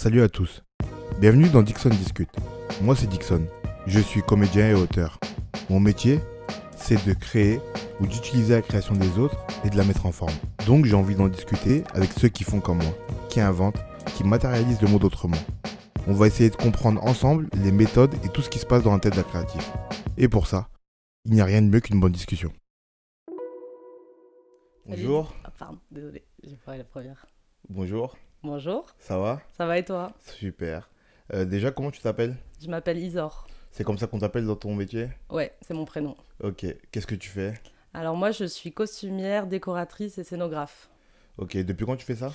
Salut à tous. Bienvenue dans Dixon Discute. Moi c'est Dixon. Je suis comédien et auteur. Mon métier, c'est de créer ou d'utiliser la création des autres et de la mettre en forme. Donc j'ai envie d'en discuter avec ceux qui font comme moi, qui inventent, qui matérialisent le monde autrement. On va essayer de comprendre ensemble les méthodes et tout ce qui se passe dans la tête d'un créatif. Et pour ça, il n'y a rien de mieux qu'une bonne discussion. Bonjour. Ah, pardon, désolé, j'ai parlé la première. Bonjour. Bonjour, Ça va? Ça va et toi? Super. Euh, déjà, comment tu t'appelles? Je m'appelle Isor. C'est comme ça qu'on t'appelle dans ton métier? Ouais, c'est mon prénom. Ok. Qu'est-ce que tu fais? Alors moi, je suis costumière, décoratrice et scénographe. Ok. Depuis quand tu fais ça?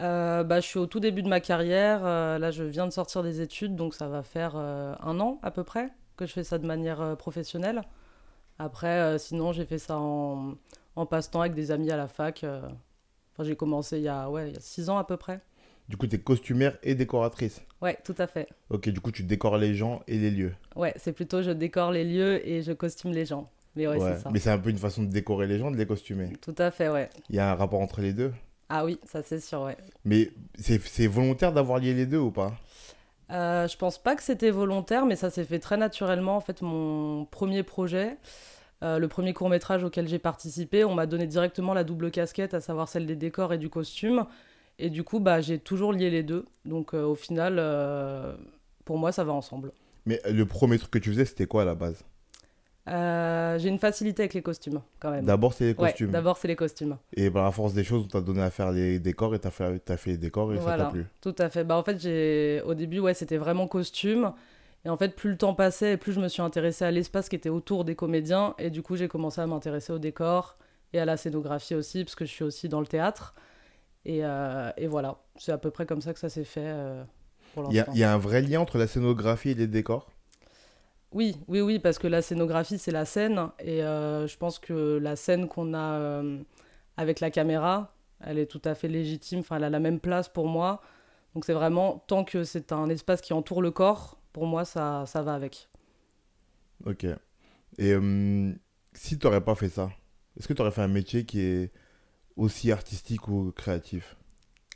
Euh, bah, je suis au tout début de ma carrière. euh, là, je viens de sortir des études, donc ça va faire euh, un an à peu près que je fais ça de manière professionnelle. Après, sinon, j'ai fait ça en, en passe-temps avec des amis à la fac. Enfin, j'ai commencé il y a, ouais, il y a six ans à peu près. Du coup, tu es costumière et décoratrice. Ouais, tout à fait. Ok, du coup, tu décores les gens et les lieux. Ouais, c'est plutôt je décore les lieux et je costume les gens. Mais ouais, c'est ça. Mais c'est un peu une façon de décorer les gens, de les costumer. Tout à fait, ouais. Il y a un rapport entre les deux? Ah oui, ça c'est sûr, ouais. Mais c'est c'est volontaire d'avoir lié les deux ou pas? Euh, je pense pas que c'était volontaire, mais ça s'est fait très naturellement. En fait, mon premier projet, euh, le premier court métrage auquel j'ai participé, on m'a donné directement la double casquette, à savoir celle des décors et du costume. Et du coup, bah, j'ai toujours lié les deux. Donc euh, au final, euh, pour moi, ça va ensemble. Mais le premier truc que tu faisais, c'était quoi à la base? J'ai une facilité avec les costumes, quand même. D'abord, c'est les Ouais, costumes. d'abord, c'est les costumes. et par la force des choses, on t'a donné à faire les décors et t'as fait, fait les décors et ça Voilà. t'a plu. Tout à fait. Bah, en fait, j'ai... au début, ouais, c'était vraiment costume. Et en fait, plus le temps passait, et plus je me suis intéressée à l'espace qui était autour des comédiens. Et du coup, j'ai commencé à m'intéresser au décor et à la scénographie aussi, parce que je suis aussi dans le théâtre. Et, euh, et voilà, c'est à peu près comme ça que ça s'est fait euh, pour Il y, a, l'instant. il y a un vrai lien entre la scénographie et les décors? Oui, oui, oui, parce que la scénographie, c'est la scène. Et euh, je pense que la scène qu'on a avec la caméra, elle est tout à fait légitime. Enfin, elle a la même place pour moi. Donc c'est vraiment, tant que c'est un espace qui entoure le corps, pour moi, ça, ça va avec. Ok. Et euh, si tu n'aurais pas fait ça, est-ce que tu aurais fait un métier qui est aussi artistique ou créatif?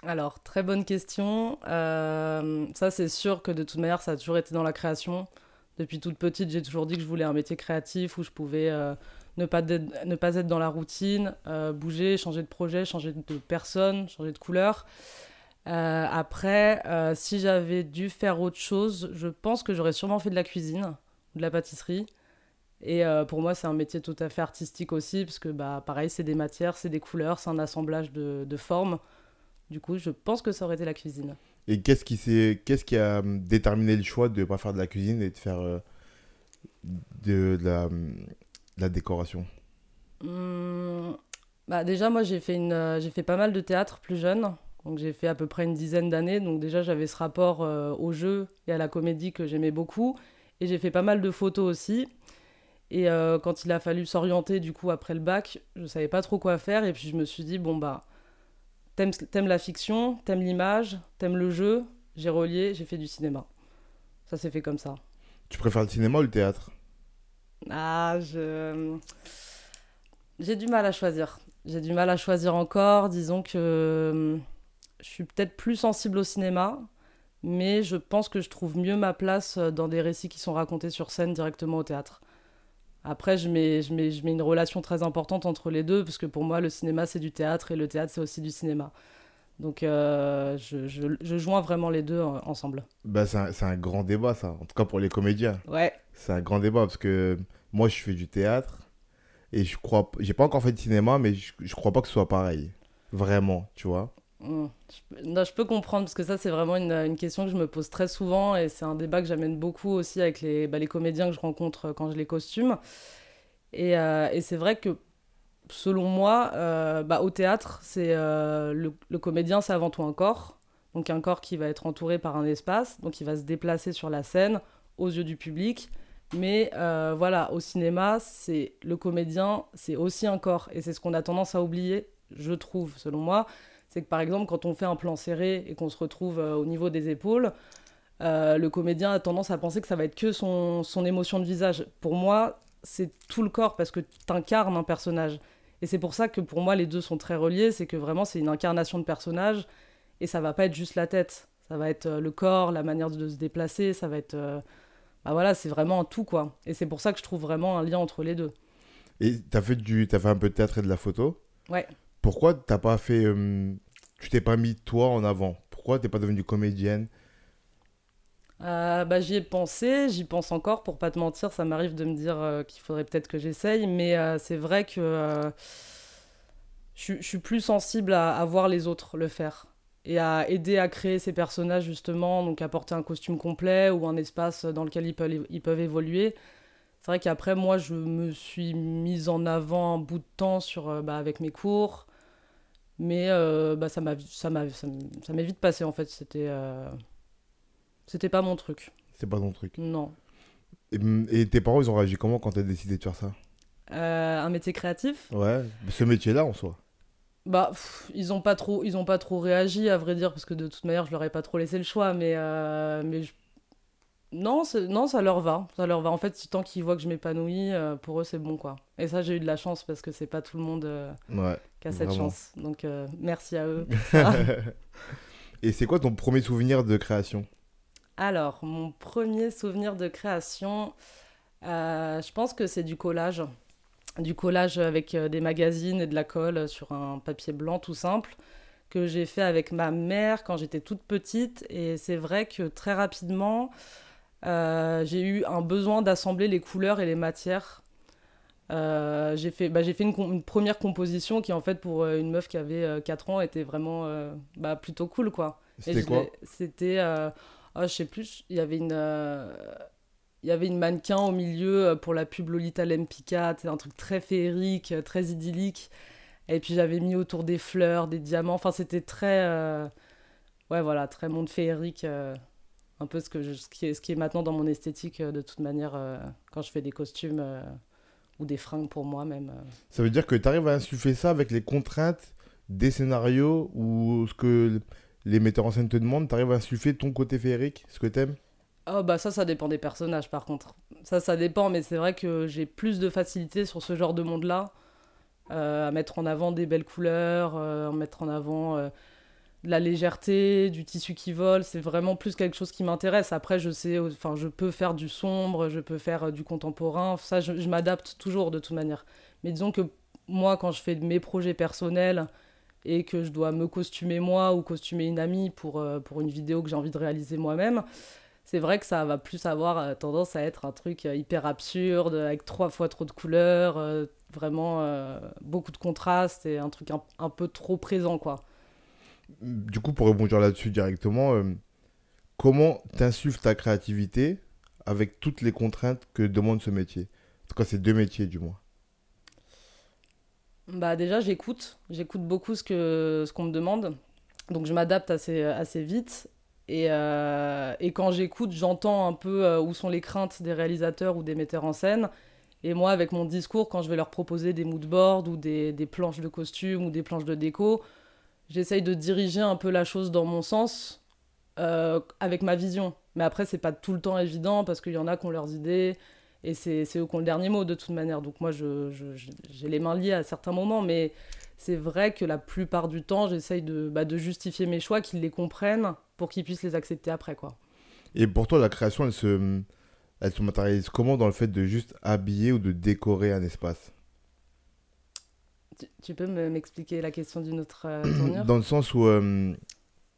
Alors, très bonne question. Euh, ça, c'est sûr que de toute manière, ça a toujours été dans la création. Depuis toute petite, j'ai toujours dit que je voulais un métier créatif où je pouvais euh, ne, pas ne pas être dans la routine, bouger, changer de projet, changer de personne, changer de couleur. Euh, après, euh, si j'avais dû faire autre chose, je pense que j'aurais sûrement fait de la cuisine ou de la pâtisserie. Et euh, pour moi, c'est un métier tout à fait artistique aussi, parce que bah, pareil, c'est des matières, c'est des couleurs, c'est un assemblage de, de formes. Du coup, je pense que ça aurait été la cuisine. Et qu'est-ce qui, qu'est-ce qui a hum, déterminé le choix de ne pas faire de la cuisine et de faire de, de la, hum, de la décoration? Hum, bah déjà, moi, j'ai fait, une, j'ai fait pas mal de théâtre plus jeune. Donc, j'ai fait à peu près une dizaine d'années. Donc, déjà, j'avais ce rapport euh, au jeu et à la comédie que j'aimais beaucoup. Et j'ai fait pas mal de photos aussi. Et euh, quand il a fallu s'orienter, du coup, après le bac, je savais pas trop quoi faire. Et puis, je me suis dit, bon, bah, t'aimes, t'aimes la fiction, t'aimes l'image, t'aimes le jeu. J'ai relié, j'ai fait du cinéma. Ça s'est fait comme ça. Tu préfères le cinéma ou le théâtre? Ah, je... J'ai du mal à choisir. J'ai du mal à choisir encore. Disons que hum, je suis peut-être plus sensible au cinéma, mais je pense que je trouve mieux ma place euh, dans des récits qui sont racontés sur scène directement au théâtre. Après, je mets, je mets, je mets une relation très importante entre les deux, parce que pour moi, le cinéma, c'est du théâtre et le théâtre, c'est aussi du cinéma. Donc, euh, je, je, je joins vraiment les deux euh, ensemble. bah, c'est, un, c'est un grand débat, ça. En tout cas pour les comédiens. Ouais, C'est un grand débat parce que moi, je fais du théâtre et je crois. J'ai pas encore fait de cinéma, mais je, je crois pas que ce soit pareil. Vraiment, tu vois. Hmm. Non, je peux comprendre parce que ça, c'est vraiment une, question que je me pose très souvent et c'est un débat que j'amène beaucoup aussi avec les, bah, les comédiens que je rencontre quand je les costume. Et, euh, et c'est vrai que selon moi, euh, bah, au théâtre, c'est euh, le, le comédien, c'est avant tout un corps. Donc un corps qui va être entouré par un espace, donc il va se déplacer sur la scène aux yeux du public. Mais euh, voilà, au cinéma, c'est le comédien, c'est aussi un corps. Et c'est ce qu'on a tendance à oublier, je trouve, selon moi c'est que par exemple, quand on fait un plan serré et qu'on se retrouve euh, au niveau des épaules, euh, le comédien a tendance à penser que ça va être que son, son émotion de visage. Pour moi, c'est tout le corps parce que tu incarnes un personnage. Et c'est pour ça que pour moi, les deux sont très reliés. C'est que vraiment, c'est une incarnation de personnage et ça va pas être juste la tête. Ça va être le corps, la manière de se déplacer, ça va être. Bah voilà, c'est vraiment un tout, quoi. Et c'est pour ça que je trouve vraiment un lien entre les deux. Et tu as, fait du... as fait un peu de théâtre et de la photo? Ouais. Pourquoi t'as pas fait. Tu t'es pas mis toi en avant? Pourquoi t'es pas devenue comédienne? Euh, bah, j'y ai pensé, j'y pense encore, pour pas te mentir, ça m'arrive de me dire euh, qu'il faudrait peut-être que j'essaye, mais euh, c'est vrai que je, suis plus sensible à, voir les autres le faire et à aider à créer ces personnages justement, donc apporter un costume complet ou un espace dans lequel ils peuvent, ils peuvent évoluer. C'est vrai qu'après, moi, je me suis mise en avant un bout de temps sur, bah, avec mes cours, mais bah, ça m'a ça m'est vite passé en fait. C'était c'était pas mon truc. C'est pas ton truc. Non. Et, tes parents, ils ont réagi comment quand t'as décidé de faire ça? Euh, Un métier créatif? Ouais, ce métier-là en soi. Bah, ils ont pas trop, ils ont pas trop réagi à vrai dire parce que de toute manière, je leur ai pas trop laissé le choix, mais euh, mais non, non, ça leur va, ça leur va. En fait, tant qu'ils voient que je m'épanouis, euh, pour eux c'est bon quoi. Et ça, j'ai eu de la chance parce que c'est pas tout le monde ouais, qui a cette chance. Donc merci à eux. Et c'est quoi ton premier souvenir de création? Alors, mon premier souvenir de création, euh, je pense que c'est du collage. Du collage avec euh, des magazines et de la colle sur un papier blanc tout simple que j'ai fait avec ma mère quand j'étais toute petite. Et c'est vrai que très rapidement, euh, j'ai eu un besoin d'assembler les couleurs et les matières. J'ai fait, bah, fait une, première composition qui, en fait, pour une meuf qui avait 4 ans, était vraiment bah, plutôt cool. quoi. C'était quoi C'était oh, je sais plus, il y avait une. Euh, il y avait une mannequin au milieu euh, pour la pub Lolita Lempicka, un truc très féerique, euh, très idyllique. Et puis j'avais mis autour des fleurs, des diamants. Enfin, c'était très. Ouais, voilà, très monde féerique. un peu ce, que ce, qui est, ce qui est maintenant dans mon esthétique, de toute manière, quand je fais des costumes ou des fringues pour moi même. Ça veut dire que tu arrives à insuffler ça avec les contraintes des scénarios ou ce que les metteurs en scène te demandent, t'arrives à insuffler ton côté féerique, ce que t'aimes? Oh bah ça, ça dépend des personnages par contre. Ça, ça dépend, mais c'est vrai que j'ai plus de facilité sur ce genre de monde-là, euh, à mettre en avant des belles couleurs, euh, à mettre en avant euh, de la légèreté, du tissu qui vole. C'est vraiment plus quelque chose qui m'intéresse. Après, je sais, enfin, je peux faire du sombre, je peux faire du contemporain. Ça, je, m'adapte toujours de toute manière. Mais disons que moi, quand je fais mes projets personnels, et que je dois me costumer moi ou costumer une amie pour, euh, pour une vidéo que j'ai envie de réaliser moi-même, c'est vrai que ça va plus avoir euh, tendance à être un truc euh, hyper absurde, avec trois fois trop de couleurs, vraiment beaucoup de contrastes et un truc un, peu trop présent, quoi. Du coup, pour rebondir là-dessus directement, comment t'insuffles ta créativité avec toutes les contraintes que demande ce métier? En tout cas, ces deux métiers, du moins. Bah déjà j'écoute, j'écoute beaucoup ce que ce qu'on me demande, donc je m'adapte assez assez vite. Et, euh, et quand j'écoute, j'entends un peu euh, où sont les craintes des réalisateurs ou des metteurs en scène. Et moi, avec mon discours, quand je vais leur proposer des moodboards ou des, des planches de costumes ou des planches de déco, j'essaye de diriger un peu la chose dans mon sens euh, avec ma vision. Mais après, c'est pas tout le temps évident parce qu'il y en a qui ont leurs idées, et c'est eux qui ont le dernier mot de toute manière. Donc moi, j'ai les mains liées à certains moments, mais c'est vrai que la plupart du temps, j'essaye de, bah, de, justifier mes choix, qu'ils les comprennent pour qu'ils puissent les accepter après. quoi. Et pour toi, la création, elle se, elle se matérialise comment dans le fait de juste habiller ou de décorer un espace? Tu, peux m'expliquer la question d'une autre euh, tournure? Dans le sens où euh,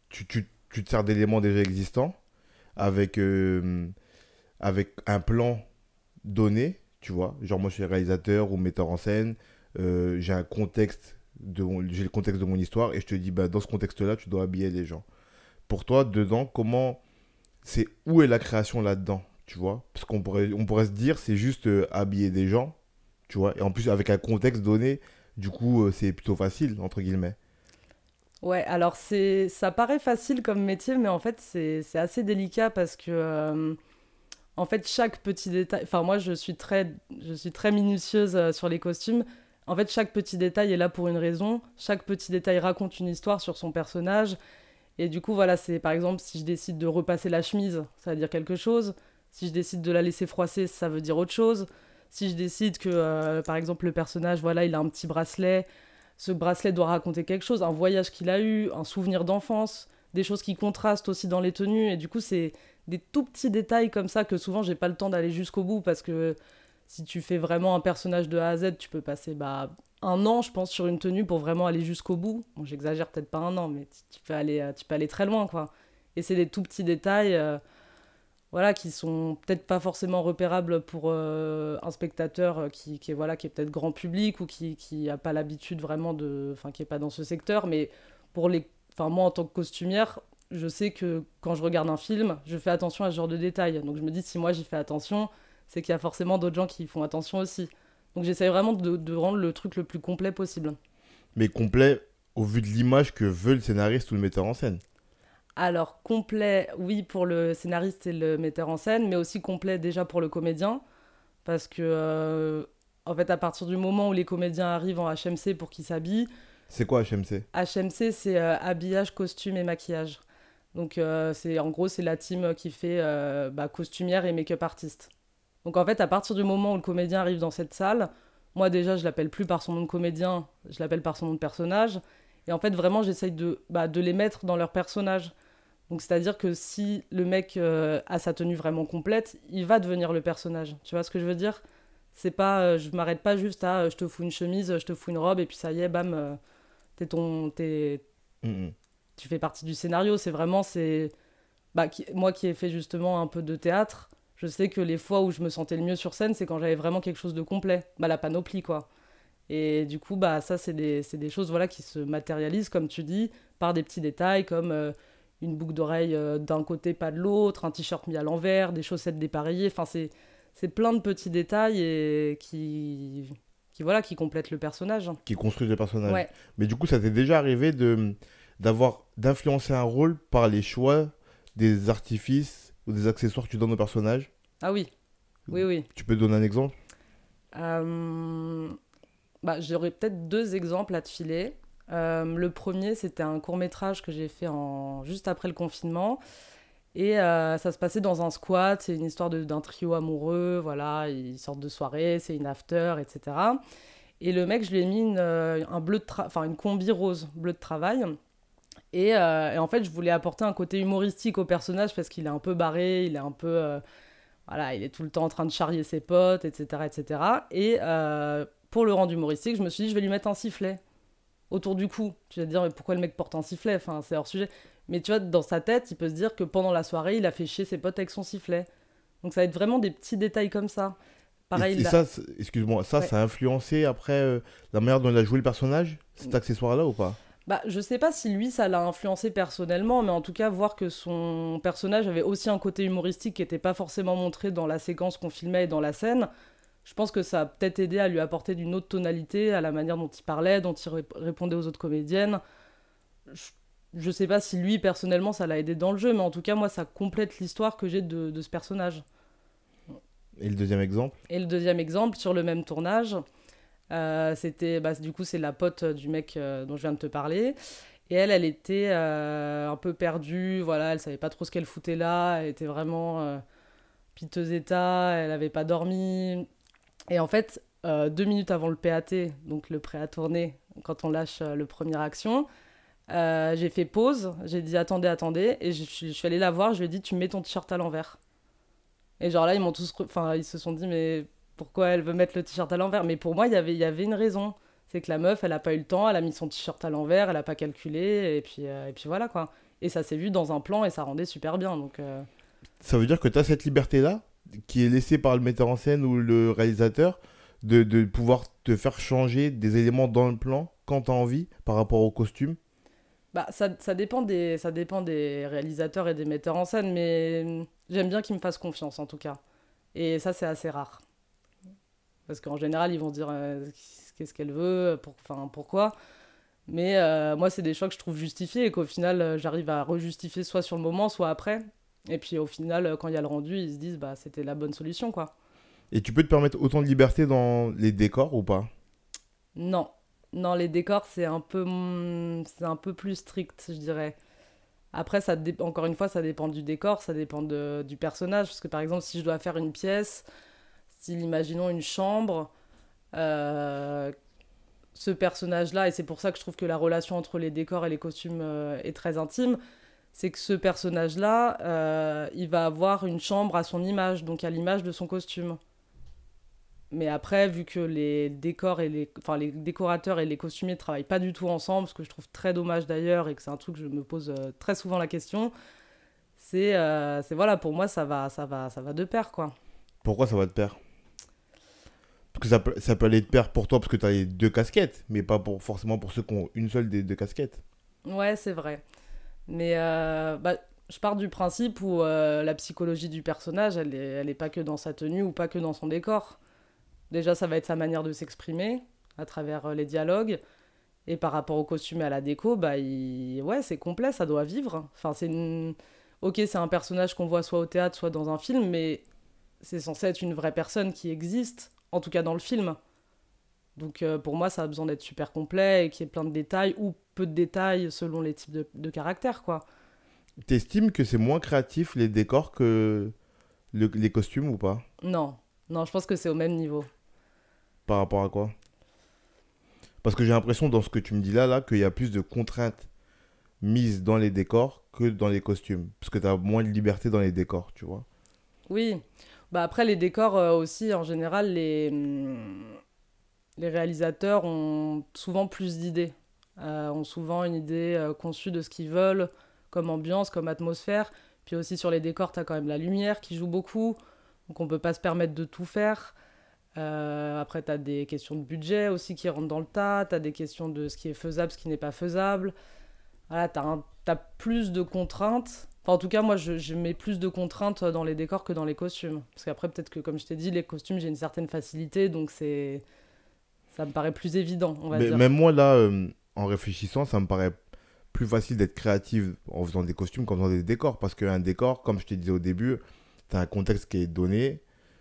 tu, tu, tu, te sers d'éléments déjà existants avec, euh, avec un plan donné, tu vois. Genre, moi, je suis réalisateur ou metteur en scène, j'ai un contexte, j'ai le contexte de mon histoire et je te dis, bah, dans ce contexte-là, tu dois habiller les gens. Pour toi, dedans, comment. C'est où est la création là-dedans, tu vois? Parce qu'on pourrait, on pourrait se dire, c'est juste euh, habiller des gens, tu vois. Et en plus, avec un contexte donné, du coup, euh, c'est plutôt facile, entre guillemets. Ouais, alors c'est ça paraît facile comme métier, mais en fait, c'est assez délicat parce que en fait, chaque petit détail. Enfin, moi, je suis très, je suis très minutieuse euh, sur les costumes. En fait, chaque petit détail est là pour une raison. Chaque petit détail raconte une histoire sur son personnage. Et du coup, voilà, c'est par exemple, si je décide de repasser la chemise, ça veut dire quelque chose. Si je décide de la laisser froisser, ça veut dire autre chose. Si je décide que, euh, par exemple, le personnage, voilà, il a un petit bracelet, ce bracelet doit raconter quelque chose, un voyage qu'il a eu, un souvenir d'enfance. des choses qui contrastent aussi dans les tenues. Et du coup, c'est des tout petits détails comme ça que souvent, j'ai pas le temps d'aller jusqu'au bout parce que si tu fais vraiment un personnage de A à Z, tu peux passer bah, un an, je pense, sur une tenue pour vraiment aller jusqu'au bout. Bon, j'exagère peut-être pas un an, mais tu peux aller, euh, tu peux très loin, quoi. Et c'est des tout petits détails, euh, voilà, qui sont peut-être pas forcément repérables pour euh, un spectateur qui, qui est voilà, qui est peut-être grand public ou qui qui a pas l'habitude vraiment de, enfin, qui est pas dans ce secteur, mais pour les, enfin, moi en tant que costumière, je sais que quand je regarde un film, je fais attention à ce genre de détails. Donc je me dis si moi j'y fais attention, c'est qu'il y a forcément d'autres gens qui font attention aussi. Donc j'essaie vraiment de, rendre le truc le plus complet possible. Mais complet au vu de l'image que veut le scénariste ou le metteur en scène Alors complet, oui, pour le scénariste et le metteur en scène, mais aussi complet déjà pour le comédien. Parce que, euh, en fait, à partir du moment où les comédiens arrivent en HMC pour qu'ils s'habillent. C'est quoi HMC HMC, c'est euh, habillage, costume et maquillage. Donc, euh, c'est en gros, c'est la team qui fait bah, costumière et make-up artiste. Donc en fait, à partir du moment où le comédien arrive dans cette salle, moi déjà, je l'appelle plus par son nom de comédien, je l'appelle par son nom de personnage. Et en fait, vraiment, j'essaye de, bah, de les mettre dans leur personnage. Donc c'est-à-dire que si le mec euh, a sa tenue vraiment complète, il va devenir le personnage. Tu vois ce que je veux dire? C'est pas, euh, je m'arrête pas juste à, euh, je te fous une chemise, je te fous une robe, et puis ça y est, bam, t'es ton, t'es, tu fais partie du scénario. C'est vraiment, c'est, bah, moi qui ai fait justement un peu de théâtre je sais que les fois où je me sentais le mieux sur scène, c'est quand j'avais vraiment quelque chose de complet, bah, la panoplie quoi. Et du coup, bah, ça, c'est des, des, choses voilà, qui se matérialisent, comme tu dis, par des petits détails comme euh, une boucle d'oreille euh, d'un côté, pas de l'autre, un t-shirt mis à l'envers, des chaussettes dépareillées. Enfin, c'est plein de petits détails et qui, qui, voilà, qui complètent le personnage. Qui construisent le personnage. Mais du coup, ça t'est déjà arrivé de d'avoir d'influencer un rôle par les choix des artifices ou des accessoires que tu donnes au personnage? Ah oui, oui, oui. Tu peux donner un exemple? Euh... bah, J'aurais peut-être deux exemples à te filer. Euh, le premier, c'était un court métrage que j'ai fait en... juste après le confinement. Et euh, ça se passait dans un squat, c'est une histoire d'un trio amoureux, voilà, ils sortent de soirée, c'est une after, etc. Et le mec, je lui ai mis une, euh, un bleu enfin une combi rose, bleu de travail. Et, en fait, je voulais apporter un côté humoristique au personnage parce qu'il est un peu barré, il est un peu. Voilà, il est tout le temps en train de charrier ses potes, etc. etc. Et pour le rendre humoristique, je me suis dit, je vais lui mettre un sifflet autour du cou. Tu vas te dire, mais pourquoi le mec porte un sifflet? Enfin, c'est hors sujet. Mais tu vois, dans sa tête, il peut se dire que pendant la soirée, il a fait chier ses potes avec son sifflet. Donc ça va être vraiment des petits détails comme ça. Pareil, et, ça, excuse-moi, ça, ça a influencé après la manière dont il a joué le personnage, cet accessoire-là ou pas? Bah, je sais pas si lui ça l'a influencé personnellement, mais en tout cas voir que son personnage avait aussi un côté humoristique qui n'était pas forcément montré dans la séquence qu'on filmait et dans la scène, je pense que ça a peut-être aidé à lui apporter d'une autre tonalité à la manière dont il parlait, dont il répondait aux autres comédiennes. Je, je sais pas si lui personnellement ça l'a aidé dans le jeu, mais en tout cas moi ça complète l'histoire que j'ai de, de ce personnage. Et le deuxième exemple? Et le deuxième exemple, sur le même tournage, euh, c'était, bah, du coup, c'est la pote du mec euh, dont je viens de te parler. Et elle, elle était euh, un peu perdue, voilà, elle savait pas trop ce qu'elle foutait là, elle était vraiment piteux état, elle avait pas dormi. Et en fait, deux minutes avant le PAT, donc le prêt à tourner, quand on lâche le premier action, j'ai fait pause, j'ai dit attendez, attendez, et je, suis allée la voir, je lui ai dit tu mets ton t-shirt à l'envers. Et genre là, ils m'ont tous, enfin, ils se sont dit mais pourquoi elle veut mettre le t-shirt à l'envers? Mais pour moi, y il y avait une raison. C'est que la meuf, elle n'a pas eu le temps, elle a mis son t-shirt à l'envers, elle n'a pas calculé, et puis, euh, et puis voilà quoi. Et ça s'est vu dans un plan et ça rendait super bien. Donc, euh. Ça veut dire que tu as cette liberté-là, qui est laissée par le metteur en scène ou le réalisateur, de, de pouvoir te faire changer des éléments dans le plan quand tu as envie par rapport au costume bah, ça, ça, dépend des, ça dépend des réalisateurs et des metteurs en scène, mais j'aime bien qu'ils me fassent confiance en tout cas. Et ça, c'est assez rare. Parce qu'en général, ils vont dire euh, qu'est-ce qu'elle veut, pour, pourquoi. Mais euh, moi, c'est des choix que je trouve justifiés et qu'au final, euh, j'arrive à rejustifier soit sur le moment, soit après. Et puis au final, quand il y a le rendu, ils se disent bah c'était la bonne solution, quoi. Et tu peux te permettre autant de liberté dans les décors ou pas? Non. Non, les décors, c'est un, peu, c'est un peu plus strict, je dirais. Après, ça encore une fois, ça dépend du décor, ça dépend de, du personnage. Parce que par exemple, si je dois faire une pièce, style, imaginons une chambre, euh, ce personnage-là, et c'est pour ça que je trouve que la relation entre les décors et les costumes euh, est très intime, c'est que ce personnage-là, euh, il va avoir une chambre à son image, donc à l'image de son costume. Mais après, vu que les décors et les, enfin, les décorateurs et les costumiers ne travaillent pas du tout ensemble, ce que je trouve très dommage d'ailleurs et que c'est un truc que je me pose euh, très souvent la question, c'est, euh, c'est voilà, pour moi ça va, ça va, ça va de pair quoi. Pourquoi ça va de pair? Parce que ça peut, ça peut aller de pair pour toi parce que tu as les deux casquettes, mais pas pour, forcément pour ceux qui ont une seule des deux casquettes. Ouais, c'est vrai. Mais euh, bah, je pars du principe où la psychologie du personnage, elle n'est elle est pas que dans sa tenue ou pas que dans son décor. Déjà, ça va être sa manière de s'exprimer à travers euh, les dialogues. Et par rapport au costume et à la déco, bah, ouais, c'est complet, ça doit vivre. Enfin, c'est Ok, c'est un personnage qu'on voit soit au théâtre, soit dans un film, mais c'est censé être une vraie personne qui existe, en tout cas dans le film. Donc euh, pour moi, ça a besoin d'être super complet et qu'il y ait plein de détails, ou peu de détails selon les types de, de caractères, quoi. T'estimes que c'est moins créatif les décors que les costumes ou pas? Non, non, je pense que c'est au même niveau. Par rapport à quoi? Parce que j'ai l'impression dans ce que tu me dis là, là qu'il y a plus de contraintes mises dans les décors que dans les costumes. Parce que tu as moins de liberté dans les décors, tu vois. Oui. Bah après, les décors euh, aussi, en général, les, hum, les réalisateurs ont souvent plus d'idées. Euh, ont souvent une idée euh, conçue de ce qu'ils veulent, comme ambiance, comme atmosphère. Puis aussi sur les décors, tu as quand même la lumière qui joue beaucoup. Donc on peut pas se permettre de tout faire. Euh, après, tu as des questions de budget aussi qui rentrent dans le tas, tu as des questions de ce qui est faisable, ce qui n'est pas faisable. Voilà, tu as, plus de contraintes. Enfin, en tout cas, moi, je, mets plus de contraintes dans les décors que dans les costumes. Parce qu'après, peut-être que, comme je t'ai dit, les costumes, j'ai une certaine facilité, donc c'est ça me paraît plus évident, on va Mais, dire. Même moi, là, euh, en réfléchissant, ça me paraît plus facile d'être créative en faisant des costumes qu'en faisant des décors. Parce qu'un décor, comme je te disais au début, tu as un contexte qui est donné,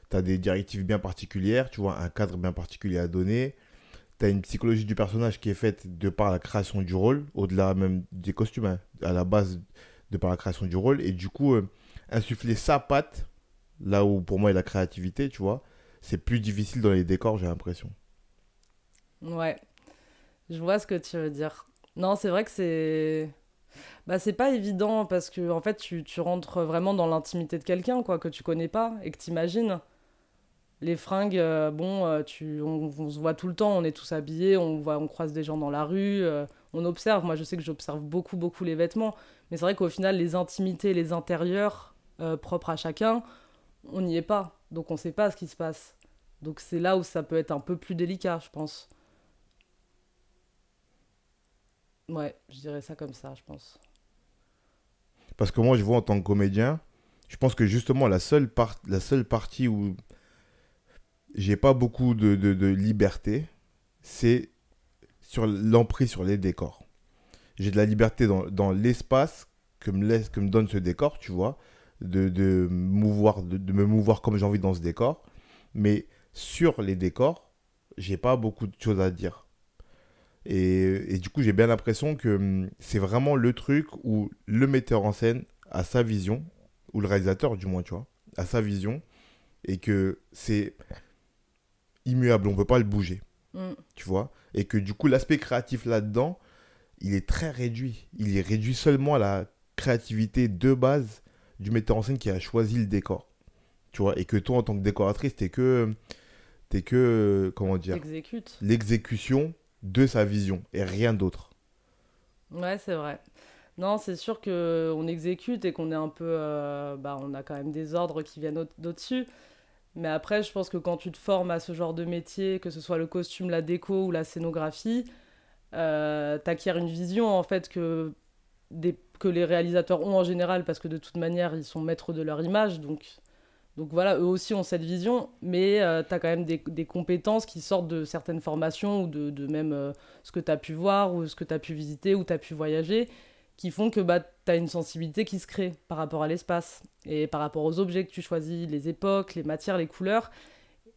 tu as des directives bien particulières, tu vois, un cadre bien particulier à donner. Tu as une psychologie du personnage qui est faite de par la création du rôle, au-delà même des costumes, hein, à la base de par la création du rôle. Et du coup, euh, insuffler sa patte, là où pour moi a la créativité, tu vois, c'est plus difficile dans les décors, j'ai l'impression. Ouais, je vois ce que tu veux dire. Non, c'est vrai que c'est. Bah, c'est pas évident parce que en fait, tu, tu rentres vraiment dans l'intimité de quelqu'un quoi que tu connais pas et que tu imagines les fringues, euh, bon, euh, tu, on, se voit tout le temps, on est tous habillés, on, voit, on croise des gens dans la rue, euh, on observe. Moi, je sais que j'observe beaucoup, beaucoup les vêtements. Mais c'est vrai qu'au final, les intimités, les intérieurs propres à chacun, on n'y est pas. Donc, on sait pas ce qui se passe. Donc, c'est là où ça peut être un peu plus délicat, je pense. Ouais, je dirais ça comme ça, je pense. Parce que moi, je vois en tant que comédien, je pense que justement, la seule, part, la seule partie où j'ai pas beaucoup de, de, liberté, c'est sur l'emprise sur les décors. J'ai de la liberté dans, dans l'espace que me, laisse, que me donne ce décor, tu vois, de, de, mouvoir, de, de me mouvoir comme j'ai envie dans ce décor. Mais sur les décors, j'ai pas beaucoup de choses à dire. Et, et du coup, j'ai bien l'impression que hum, c'est vraiment le truc où le metteur en scène a sa vision, ou le réalisateur du moins, tu vois, a sa vision, et que c'est immuable, on peut pas le bouger. Mm. Tu vois Et que du coup, l'aspect créatif là-dedans, il est très réduit. Il est réduit seulement à la créativité de base du metteur en scène qui a choisi le décor. Tu vois Et que toi, en tant que décoratrice, t'es que. T'es que. Comment dire L'exécution de sa vision et rien d'autre. Ouais, c'est vrai. Non, c'est sûr qu'on exécute et qu'on est un peu. Euh, bah, on a quand même des ordres qui viennent au-dessus. Mais après, je pense que quand tu te formes à ce genre de métier, que ce soit le costume, la déco ou la scénographie, euh, une vision en fait que, des, que les réalisateurs ont en général, parce que de toute manière, ils sont maîtres de leur image. Donc, donc voilà, eux aussi ont cette vision, mais euh, tu as quand même des, compétences qui sortent de certaines formations ou de, de même euh, ce que tu as pu voir ou ce que tu as pu visiter ou tu as pu voyager qui font que bah, tu as une sensibilité qui se crée par rapport à l'espace et par rapport aux objets que tu choisis, les époques, les matières, les couleurs.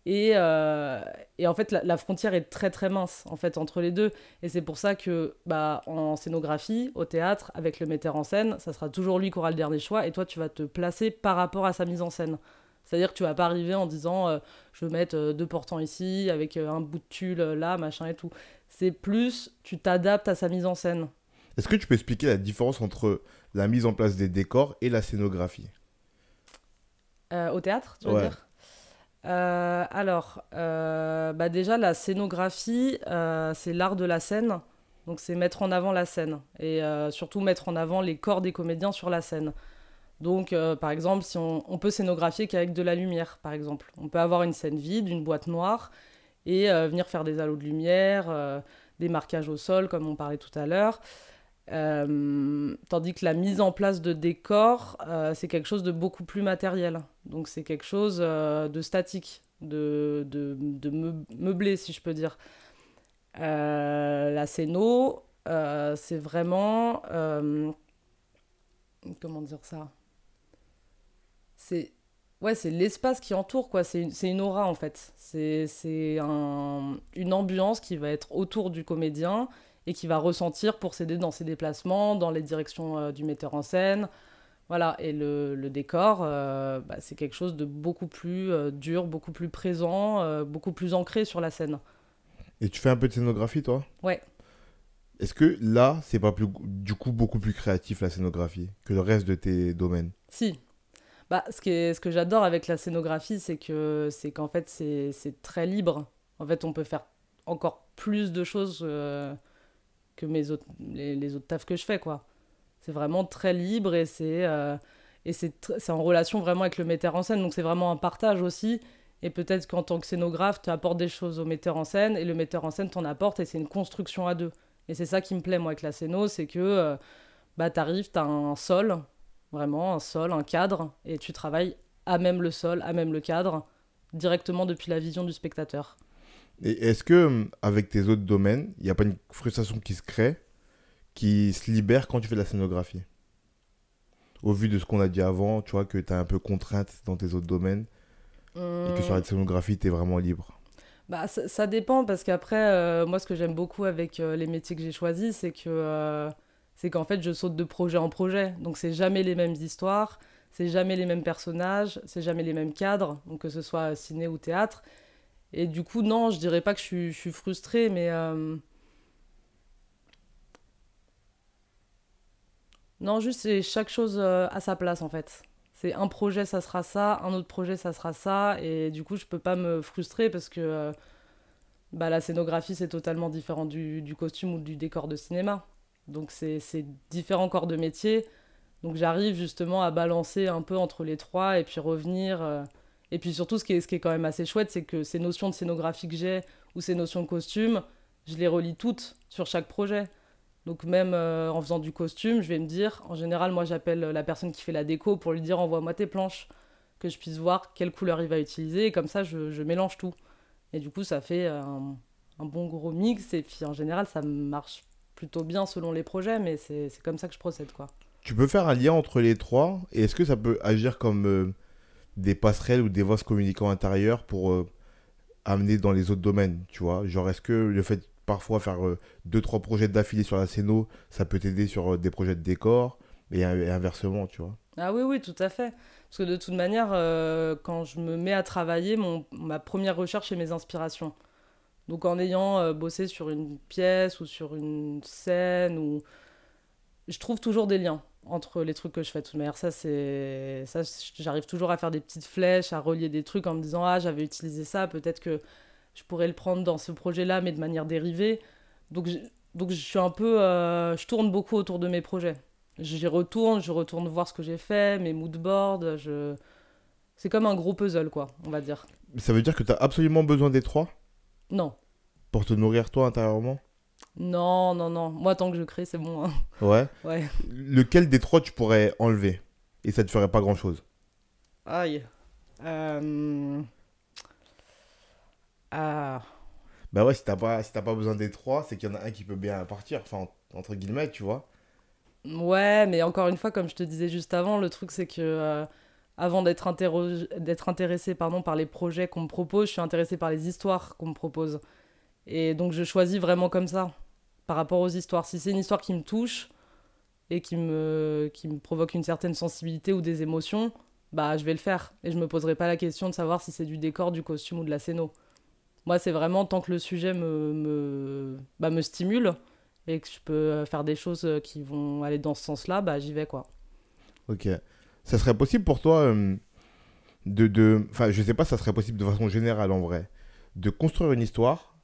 Et, euh, et en fait, la, frontière est très très mince en fait entre les deux. Et c'est pour ça que bah, en scénographie, au théâtre, avec le metteur en scène, ça sera toujours lui qui aura le dernier choix et toi tu vas te placer par rapport à sa mise en scène. C'est-à-dire que tu vas pas arriver en disant euh, je veux mettre euh, deux portants ici avec un bout de tulle là, machin et tout. C'est plus tu t'adaptes à sa mise en scène. Est-ce que tu peux expliquer la différence entre la mise en place des décors et la scénographie? Euh, Au théâtre, tu veux dire? Euh, alors, euh, bah déjà, la scénographie, c'est l'art de la scène. Donc, c'est mettre en avant la scène. Et surtout mettre en avant les corps des comédiens sur la scène. Donc, par exemple, si on, peut scénographier qu'avec de la lumière, par exemple. On peut avoir une scène vide, une boîte noire, et venir faire des halos de lumière, des marquages au sol, comme on parlait tout à l'heure. Euh, tandis que la mise en place de décors, euh, c'est quelque chose de beaucoup plus matériel. Donc c'est quelque chose euh, de statique, de, meublé, si je peux dire. la scéno, c'est vraiment... comment dire ça? C'est... Ouais, c'est l'espace qui entoure, quoi. C'est une aura, en fait. C'est un, une ambiance qui va être autour du comédien et qui va ressentir pour s'aider dans ses déplacements, dans les directions euh, du metteur en scène. Voilà, et le, le décor, euh, bah, c'est quelque chose de beaucoup plus euh, dur, beaucoup plus présent, beaucoup plus ancré sur la scène. Et tu fais un peu de scénographie, toi? Ouais. Est-ce que là, c'est pas plus, du coup beaucoup plus créatif la scénographie que le reste de tes domaines? Si. Bah, ce, que j'adore avec la scénographie, c'est que c'est qu'en fait, c'est très libre. En fait, on peut faire encore plus de choses que mes autres, les, autres tafs que je fais, quoi. C'est vraiment très libre et c'est euh, c'est en relation vraiment avec le metteur en scène. Donc c'est vraiment un partage aussi. Et peut-être qu'en tant que scénographe, tu apportes des choses au metteur en scène et le metteur en scène t'en apporte et c'est une construction à deux. Et c'est ça qui me plaît moi avec la scéno, c'est que euh, bah, tu arrives, tu as un sol, vraiment un sol, un cadre, et tu travailles à même le sol, à même le cadre, directement depuis la vision du spectateur. Et est-ce que, hum, avec tes autres domaines, il n'y a pas une frustration qui se crée, qui se libère quand tu fais de la scénographie? Au vu de ce qu'on a dit avant, tu vois que tu es un peu contrainte dans tes autres domaines, et que sur la hum. scénographie, tu es vraiment libre? Bah, ça, dépend, parce qu'après, euh, moi, ce que j'aime beaucoup avec euh, les métiers que j'ai choisis, c'est que euh, c'est qu'en fait, je saute de projet en projet. Donc, c'est jamais les mêmes histoires, c'est jamais les mêmes personnages, c'est jamais les mêmes cadres, donc que ce soit ciné ou théâtre. Et du coup, non, je dirais pas que je suis, frustrée, mais. Euh, non, juste, c'est chaque chose euh, à sa place, en fait. C'est un projet, ça sera ça, un autre projet, ça sera ça. Et du coup, je peux pas me frustrer parce que euh, bah, la scénographie, c'est totalement différent du, costume ou du décor de cinéma. Donc, c'est différents corps de métier. Donc, j'arrive justement à balancer un peu entre les trois et puis revenir. Et puis surtout, ce qui est, ce qui est quand même assez chouette, c'est que ces notions de scénographie que j'ai, ou ces notions de costume, je les relis toutes sur chaque projet. Donc même euh, en faisant du costume, je vais me dire, en général, moi j'appelle la personne qui fait la déco pour lui dire envoie-moi tes planches, que je puisse voir quelle couleur il va utiliser, et comme ça je, je mélange tout. Et du coup, ça fait un, un, bon gros mix, et puis en général, ça marche plutôt bien selon les projets, mais c'est comme ça que je procède. quoi. Tu peux faire un lien entre les trois, et est-ce que ça peut agir comme... Euh, des passerelles ou des vases communicants intérieurs pour euh, amener dans les autres domaines, tu vois? Genre, est-ce que le fait parfois faire euh, deux, trois projets d'affilée sur la scéno, ça peut t'aider sur des projets de décor? Et, inversement, tu vois? Ah oui, oui, tout à fait. Parce que de toute manière, quand je me mets à travailler, mon, ma première recherche est mes inspirations. Donc en ayant bossé sur une pièce ou sur une scène, ou... je trouve toujours des liens entre les trucs que je fais. De toute manière, ça, c'est. Ça, j'arrive toujours à faire des petites flèches, à relier des trucs en me disant Ah, j'avais utilisé ça, peut-être que je pourrais le prendre dans ce projet-là, mais de manière dérivée. Donc, je... Donc, je suis un peu. Euh, je tourne beaucoup autour de mes projets. J'y retourne, je retourne voir ce que j'ai fait, mes moodboards. Je... C'est comme un gros puzzle, quoi, on va dire. Ça veut dire que tu as absolument besoin des trois? Non. Pour te nourrir, toi, intérieurement? Non, non, non. Moi, tant que je crée, c'est bon. Hein. Ouais. Ouais. Lequel des trois tu pourrais enlever? Et ça te ferait pas grand chose Aïe. Euh... Ah. Bah ouais, si t'as pas, si pas besoin des trois, c'est qu'il y en a un qui peut bien partir. Enfin, entre guillemets, tu vois. Ouais, mais encore une fois, comme je te disais juste avant, le truc c'est que euh, avant d'être intéressé pardon, par les projets qu'on me propose, je suis intéressé par les histoires qu'on me propose. Et donc je choisis vraiment comme ça, par rapport aux histoires. Si c'est une histoire qui me touche et qui me, qui me provoque une certaine sensibilité ou des émotions, bah je vais le faire. Et je me poserai pas la question de savoir si c'est du décor, du costume ou de la scéno. Moi, c'est vraiment tant que le sujet me, me, bah, me stimule et que je peux faire des choses qui vont aller dans ce sens-là, bah j'y vais quoi. Ok. Ça serait possible pour toi euh, de, de. Enfin, je sais pas, ça serait possible de façon générale en vrai, de construire une histoire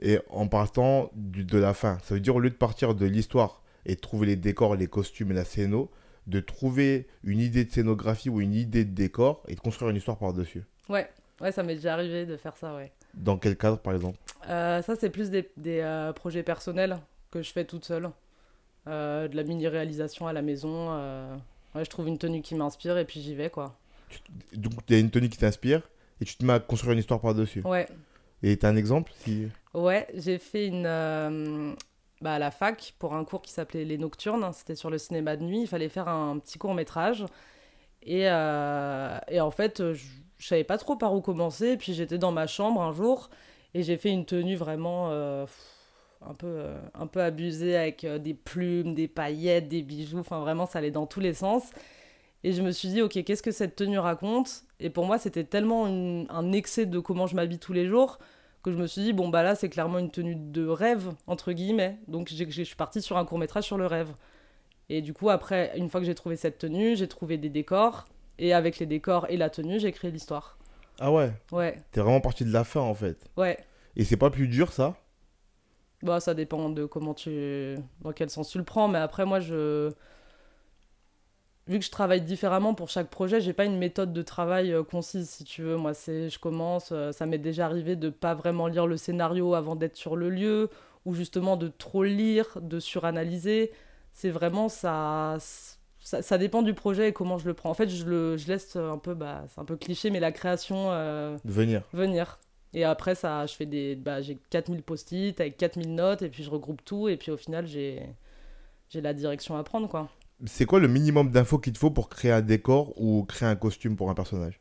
et en partant du, de la fin. Ça veut dire au lieu de partir de l'histoire et de trouver les décors, les costumes et la scéno, de trouver une idée de scénographie ou une idée de décor et de construire une histoire par-dessus. Ouais, ouais, ça m'est déjà arrivé de faire ça, ouais. Dans quel cadre, par exemple? Euh, Ça, c'est plus des, des euh, projets personnels que je fais toute seule. Euh, de la mini-réalisation à la maison. Ouais, je trouve une tenue qui m'inspire et puis j'y vais, quoi. Donc, il y a une tenue qui t'inspire et tu te mets à construire une histoire par-dessus. Ouais. Et tu as un exemple si... Ouais, j'ai fait une. bah, à la fac pour un cours qui s'appelait Les Nocturnes. C'était sur le cinéma de nuit. Il fallait faire un petit court métrage. Et, et en fait, je je savais pas trop par où commencer. Puis j'étais dans ma chambre un jour et j'ai fait une tenue vraiment euh, un, peu, euh, un peu abusée avec euh, des plumes, des paillettes, des bijoux. Enfin, vraiment, ça allait dans tous les sens. Et je me suis dit, ok, qu'est-ce que cette tenue raconte? Et pour moi, c'était tellement un excès de comment je m'habille tous les jours que je me suis dit, bon, bah là, c'est clairement une tenue de rêve, entre guillemets. Donc, je suis partie sur un court métrage sur le rêve. Et du coup, après, une fois que j'ai trouvé cette tenue, j'ai trouvé des décors. Et avec les décors et la tenue, j'ai créé l'histoire. Ah ouais? Ouais. T'es vraiment parti de la fin en fait. Ouais. Et c'est pas plus dur ça? Bah ça dépend de comment tu... dans quel sens tu le prends, mais après moi je... Vu que je travaille différemment pour chaque projet, j'ai pas une méthode de travail euh, concise si tu veux. Moi c'est je commence, euh, ça m'est déjà arrivé de pas vraiment lire le scénario avant d'être sur le lieu, ou justement de trop lire, de suranalyser. C'est vraiment ça ça, dépend du projet et comment je le prends. En fait, je, le, je laisse un peu, bah, c'est un peu cliché, mais la création. Euh, venir. Venir. Et après, ça, je fais des. Bah, j'ai 4000 post-it avec 4000 notes, et puis je regroupe tout, et puis au final, j'ai, j'ai la direction à prendre, quoi. C'est quoi le minimum d'infos qu'il te faut pour créer un décor ou créer un costume pour un personnage?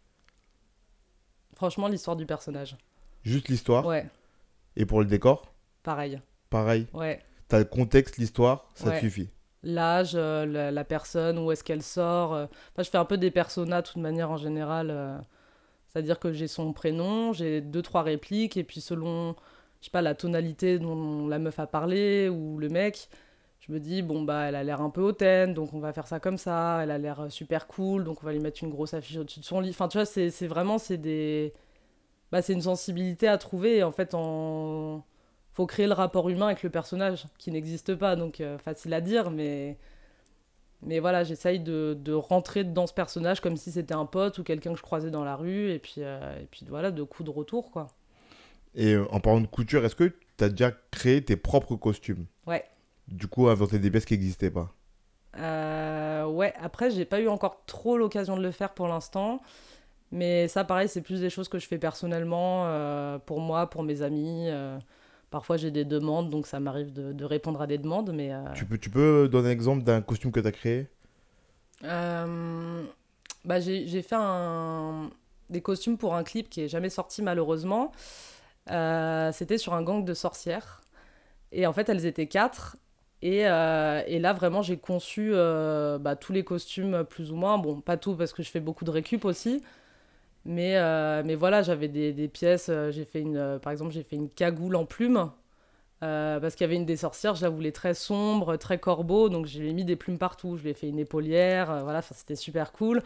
Franchement, l'histoire du personnage. Juste l'histoire? Ouais. Et pour le décor? Pareil. Pareil? Ouais. T'as le contexte, l'histoire, ça te suffit? L'âge, euh, la, personne, où est-ce qu'elle sort. Euh. Enfin, je fais un peu des personas de toute manière en général. Euh. C'est-à-dire que j'ai son prénom, j'ai deux, trois répliques, et puis selon, je sais pas, la tonalité dont la meuf a parlé, ou le mec, je me dis, bon, bah, elle a l'air un peu hautaine, donc on va faire ça comme ça, elle a l'air super cool, donc on va lui mettre une grosse affiche au-dessus de son lit. Enfin, tu vois, c'est vraiment, c'est des... Bah, c'est une sensibilité à trouver, et en fait, en faut créer le rapport humain avec le personnage qui n'existe pas, donc euh, facile à dire, mais mais voilà, j'essaye de, de, rentrer dans ce personnage comme si c'était un pote ou quelqu'un que je croisais dans la rue, et puis, euh, et puis voilà, de coups de retour, quoi. Et euh, en parlant de couture, est-ce que tu as déjà créé tes propres costumes? Ouais. Du coup, inventer des pièces qui n'existaient pas? Ouais, après, j'ai pas eu encore trop l'occasion de le faire pour l'instant. Mais ça, pareil, c'est plus des choses que je fais personnellement, pour moi, pour mes amis. Parfois, j'ai des demandes, donc ça m'arrive de, répondre à des demandes. Mais, euh, tu, peux, tu peux donner un exemple d'un costume que tu as créé? Euh, bah, J'ai fait un, des costumes pour un clip qui est jamais sorti, malheureusement. Euh, c'était sur un gang de sorcières. Et en fait, elles étaient quatre. Et, et là, vraiment, j'ai conçu bah, tous les costumes, plus ou moins. Bon, pas tout, parce que je fais beaucoup de récup aussi. Mais, euh, mais voilà, j'avais des, des, pièces. Euh, j'ai fait une, euh, par exemple, j'ai fait une cagoule en plumes. parce qu'il y avait une des sorcières, je la voulais très sombre, très corbeau, donc j'ai mis des plumes partout. Je lui ai fait une épaulière, voilà, c'était super cool.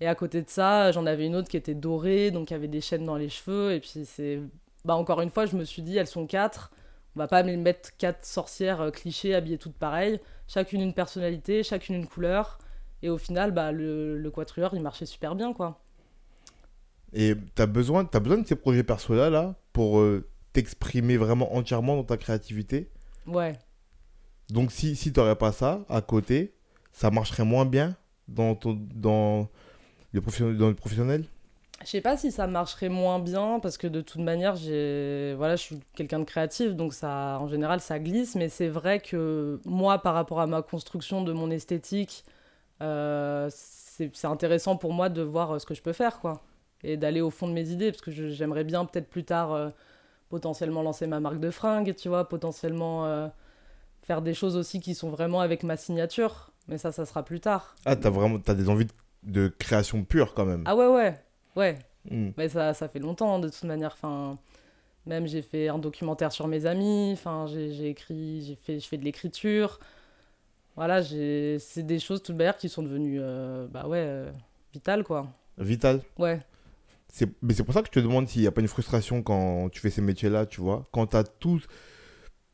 Et à côté de ça, j'en avais une autre qui était dorée, donc il y avait des chaînes dans les cheveux. Et puis c'est, bah encore une fois, je me suis dit, elles sont quatre. On va pas mettre quatre sorcières clichés habillées toutes pareilles. Chacune une personnalité, chacune une couleur. Et au final, bah, le, le quatuor, il marchait super bien, quoi. Et tu as besoin, as besoin de ces projets perso-là là, pour euh, t'exprimer vraiment entièrement dans ta créativité. Ouais. Donc si, si tu n'aurais pas ça à côté, ça marcherait moins bien dans, ton, dans, le, professionnel, dans le professionnel? Je sais pas si ça marcherait moins bien parce que de toute manière, voilà, je suis quelqu'un de créatif, donc ça, en général, ça glisse. Mais c'est vrai que moi, par rapport à ma construction de mon esthétique, euh, c'est intéressant pour moi de voir euh, ce que je peux faire, quoi et d'aller au fond de mes idées, parce que j'aimerais bien peut-être plus tard euh, potentiellement lancer ma marque de fringues, tu vois, potentiellement euh, faire des choses aussi qui sont vraiment avec ma signature, mais ça, ça sera plus tard. Ah, t'as vraiment as des envies de, création pure quand même. Ah ouais, ouais, ouais. Hmm. Mais ça, ça fait longtemps de toute manière, enfin... Même j'ai fait un documentaire sur mes amis, enfin, j'ai écrit, j'ai fait, je fais de l'écriture. Voilà, c'est des choses tout d'ailleurs qui sont devenues, euh, bah ouais, euh, vitales, quoi. Vitales Ouais. Mais c'est pour ça que je te demande s'il n'y a pas une frustration quand tu fais ces métiers-là, tu vois. Quand tu as tout,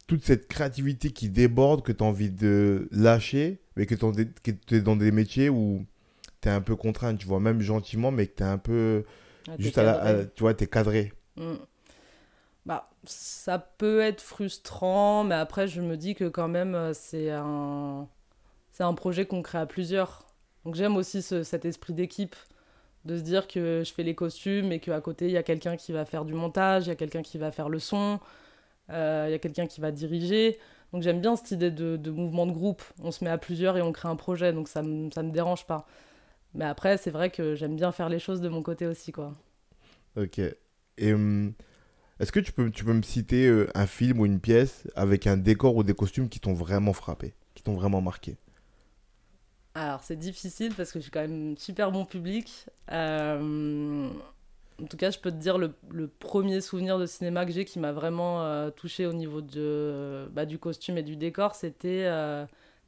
toute cette créativité qui déborde, que tu as envie de lâcher, mais que tu es dans des métiers où tu es un peu contraint, tu vois, même gentiment, mais que tu es un peu. Ah, juste à la. tu vois, tu es cadré. Mm. Bah, ça peut être frustrant, mais après, je me dis que quand même, euh, c'est un, c'est un projet qu'on crée à plusieurs. Donc j'aime aussi cet esprit d'équipe, de se dire que je fais les costumes et qu'à côté, il y a quelqu'un qui va faire du montage, il y a quelqu'un qui va faire le son, euh, il y a quelqu'un qui va diriger. Donc j'aime bien cette idée de, mouvement de groupe. On se met à plusieurs et on crée un projet, donc ça ne me dérange pas. Mais après, c'est vrai que j'aime bien faire les choses de mon côté aussi, quoi. Ok. Et hum, est-ce que tu peux, tu peux me citer euh, un film ou une pièce avec un décor ou des costumes qui t'ont vraiment frappé, qui t'ont vraiment marqué? Alors, c'est difficile parce que je suis quand même super bon public. Euh, en tout cas, je peux te dire le, le premier souvenir de cinéma que j'ai qui m'a vraiment euh, touché au niveau de, bah, du costume et du décor, c'était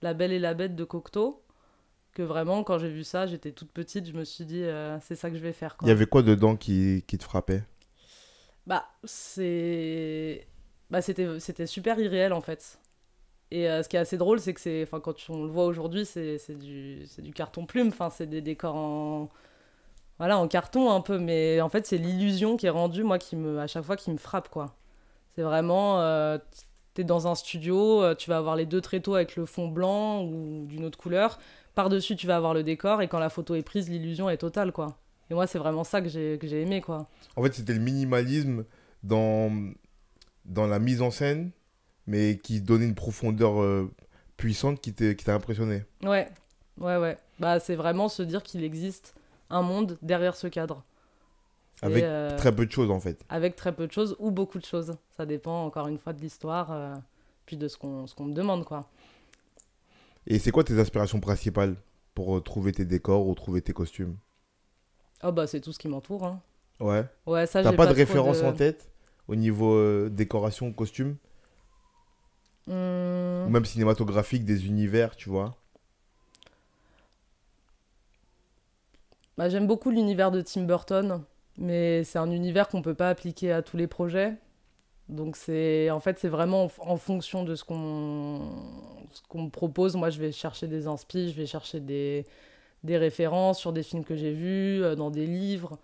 La Belle et la Bête de Cocteau que vraiment, quand j'ai vu ça, j'étais toute petite, je me suis dit, euh, c'est ça que je vais faire. Il y avait quoi dedans qui, qui te frappait? Bah, c'est. Bah, c'était super irréel en fait. Et euh, ce qui est assez drôle, c'est que c'est. Enfin, quand on le voit aujourd'hui, c'est, du, du carton-plume. Enfin, c'est des décors en. Voilà, en carton un peu. Mais en fait, c'est l'illusion qui est rendue, moi, qui me, à chaque fois, qui me frappe, quoi. C'est vraiment. Euh, t'es dans un studio, tu vas avoir les deux tréteaux avec le fond blanc ou d'une autre couleur par-dessus, tu vas avoir le décor, et quand la photo est prise, l'illusion est totale, quoi. Et moi, c'est vraiment ça que j'ai, que j'ai aimé, quoi. En fait, c'était le minimalisme dans, dans la mise en scène, mais qui donnait une profondeur euh, puissante qui, qui t'a impressionné. Ouais, ouais, ouais. Bah, c'est vraiment se dire qu'il existe un monde derrière ce cadre. Avec euh, très peu de choses, en fait. Avec très peu de choses ou beaucoup de choses. Ça dépend, encore une fois, de l'histoire, euh, puis de ce qu'on, qu'on me demande, quoi. Et c'est quoi tes aspirations principales pour trouver tes décors ou trouver tes costumes? Oh bah c'est tout ce qui m'entoure. Hein. Ouais. Ouais, ça T'as pas, de référence en tête au niveau euh, décoration, costume? Mmh. Ou même cinématographique des univers, tu vois bah, J'aime beaucoup l'univers de Tim Burton, mais c'est un univers qu'on peut pas appliquer à tous les projets. Donc c'est en fait c'est vraiment en, fonction de ce qu'on qu'on me propose. Moi je vais chercher des inspi, je vais chercher des, des références sur des films que j'ai vus, euh, dans des livres,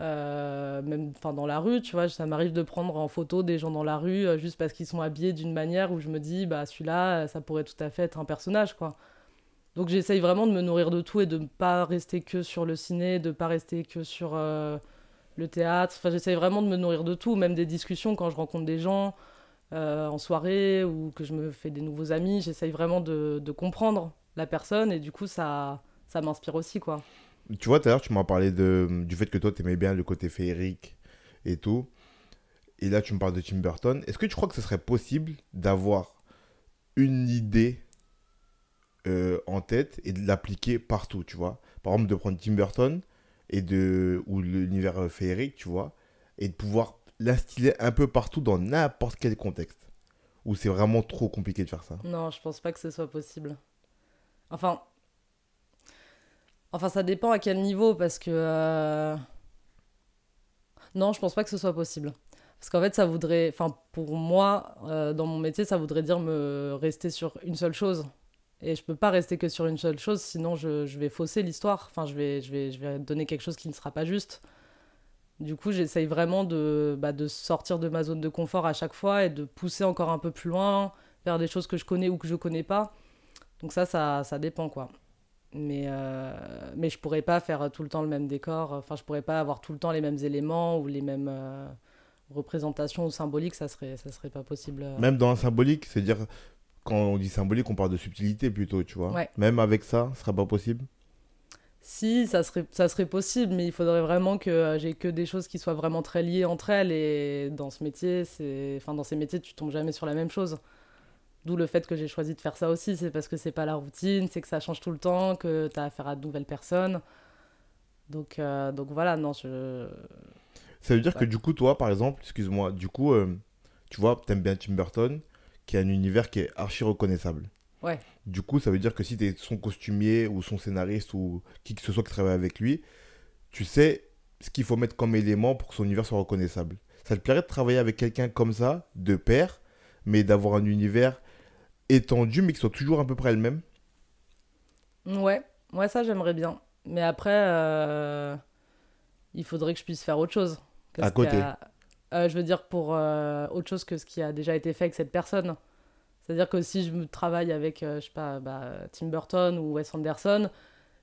euh, même enfin dans la rue, tu vois. Ça m'arrive de prendre en photo des gens dans la rue euh, juste parce qu'ils sont habillés d'une manière où je me dis bah celui-là ça pourrait tout à fait être un personnage quoi. Donc j'essaye vraiment de me nourrir de tout et de ne pas rester que sur le ciné, de pas rester que sur le théâtre. Enfin, j'essaye vraiment de me nourrir de tout, même des discussions quand je rencontre des gens euh, en soirée ou que je me fais des nouveaux amis. J'essaye vraiment de, comprendre la personne et du coup, ça, ça m'inspire aussi, quoi. Tu vois, tout à l'heure, tu m'as parlé de, du fait que toi, tu aimais bien le côté féerique et tout. Et là, tu me parles de Tim Burton. Est-ce que tu crois que ce serait possible d'avoir une idée euh, en tête et de l'appliquer partout, tu vois? Par exemple, de prendre Tim Burton, et de ou l'univers féerique, tu vois, et de pouvoir l'instiller un peu partout dans n'importe quel contexte. Ou c'est vraiment trop compliqué de faire ça? Non, je pense pas que ce soit possible. Enfin, enfin ça dépend à quel niveau parce que euh, non, je pense pas que ce soit possible. Parce qu'en fait, ça voudrait, enfin pour moi, euh, dans mon métier, ça voudrait dire me rester sur une seule chose. Et je peux pas rester que sur une seule chose, sinon je, je vais fausser l'histoire. Enfin, je vais, je, vais, je vais donner quelque chose qui ne sera pas juste. Du coup, j'essaye vraiment de, bah, de sortir de ma zone de confort à chaque fois et de pousser encore un peu plus loin, vers des choses que je connais ou que je connais pas. Donc ça, ça, ça dépend, quoi. Mais, euh, mais je pourrais pas faire tout le temps le même décor. Enfin, je pourrais pas avoir tout le temps les mêmes éléments ou les mêmes euh, représentations ou symboliques. Ça serait, ça serait pas possible. Même dans un symbolique, c'est-à-dire quand on dit symbolique, on parle de subtilité plutôt, tu vois. Même avec ça, ce serait pas possible? Si, ça serait, ça serait possible, mais il faudrait vraiment que euh, j'ai que des choses qui soient vraiment très liées entre elles. Et dans ce métier, c'est, enfin, dans ces métiers, tu tombes jamais sur la même chose. D'où le fait que j'ai choisi de faire ça aussi, c'est parce que c'est pas la routine, c'est que ça change tout le temps, que tu as affaire à de nouvelles personnes. Donc, euh, donc voilà, non, je. Ça veut dire que du coup, toi, par exemple, excuse-moi, du coup, euh, tu vois, t'aimes bien Tim Burton, qui a un univers qui est archi reconnaissable. Ouais. Du coup, ça veut dire que si t'es son costumier ou son scénariste ou qui que ce soit qui travaille avec lui, tu sais ce qu'il faut mettre comme élément pour que son univers soit reconnaissable. Ça te plairait de travailler avec quelqu'un comme ça, de pair, mais d'avoir un univers étendu, mais qui soit toujours à peu près le même Ouais, ouais, ça j'aimerais bien. Mais après, euh, il faudrait que je puisse faire autre chose. que À côté. a- Euh, je veux dire pour euh, autre chose que ce qui a déjà été fait avec cette personne. C'est-à-dire que si je travaille avec, je sais pas, bah, Tim Burton ou Wes Anderson,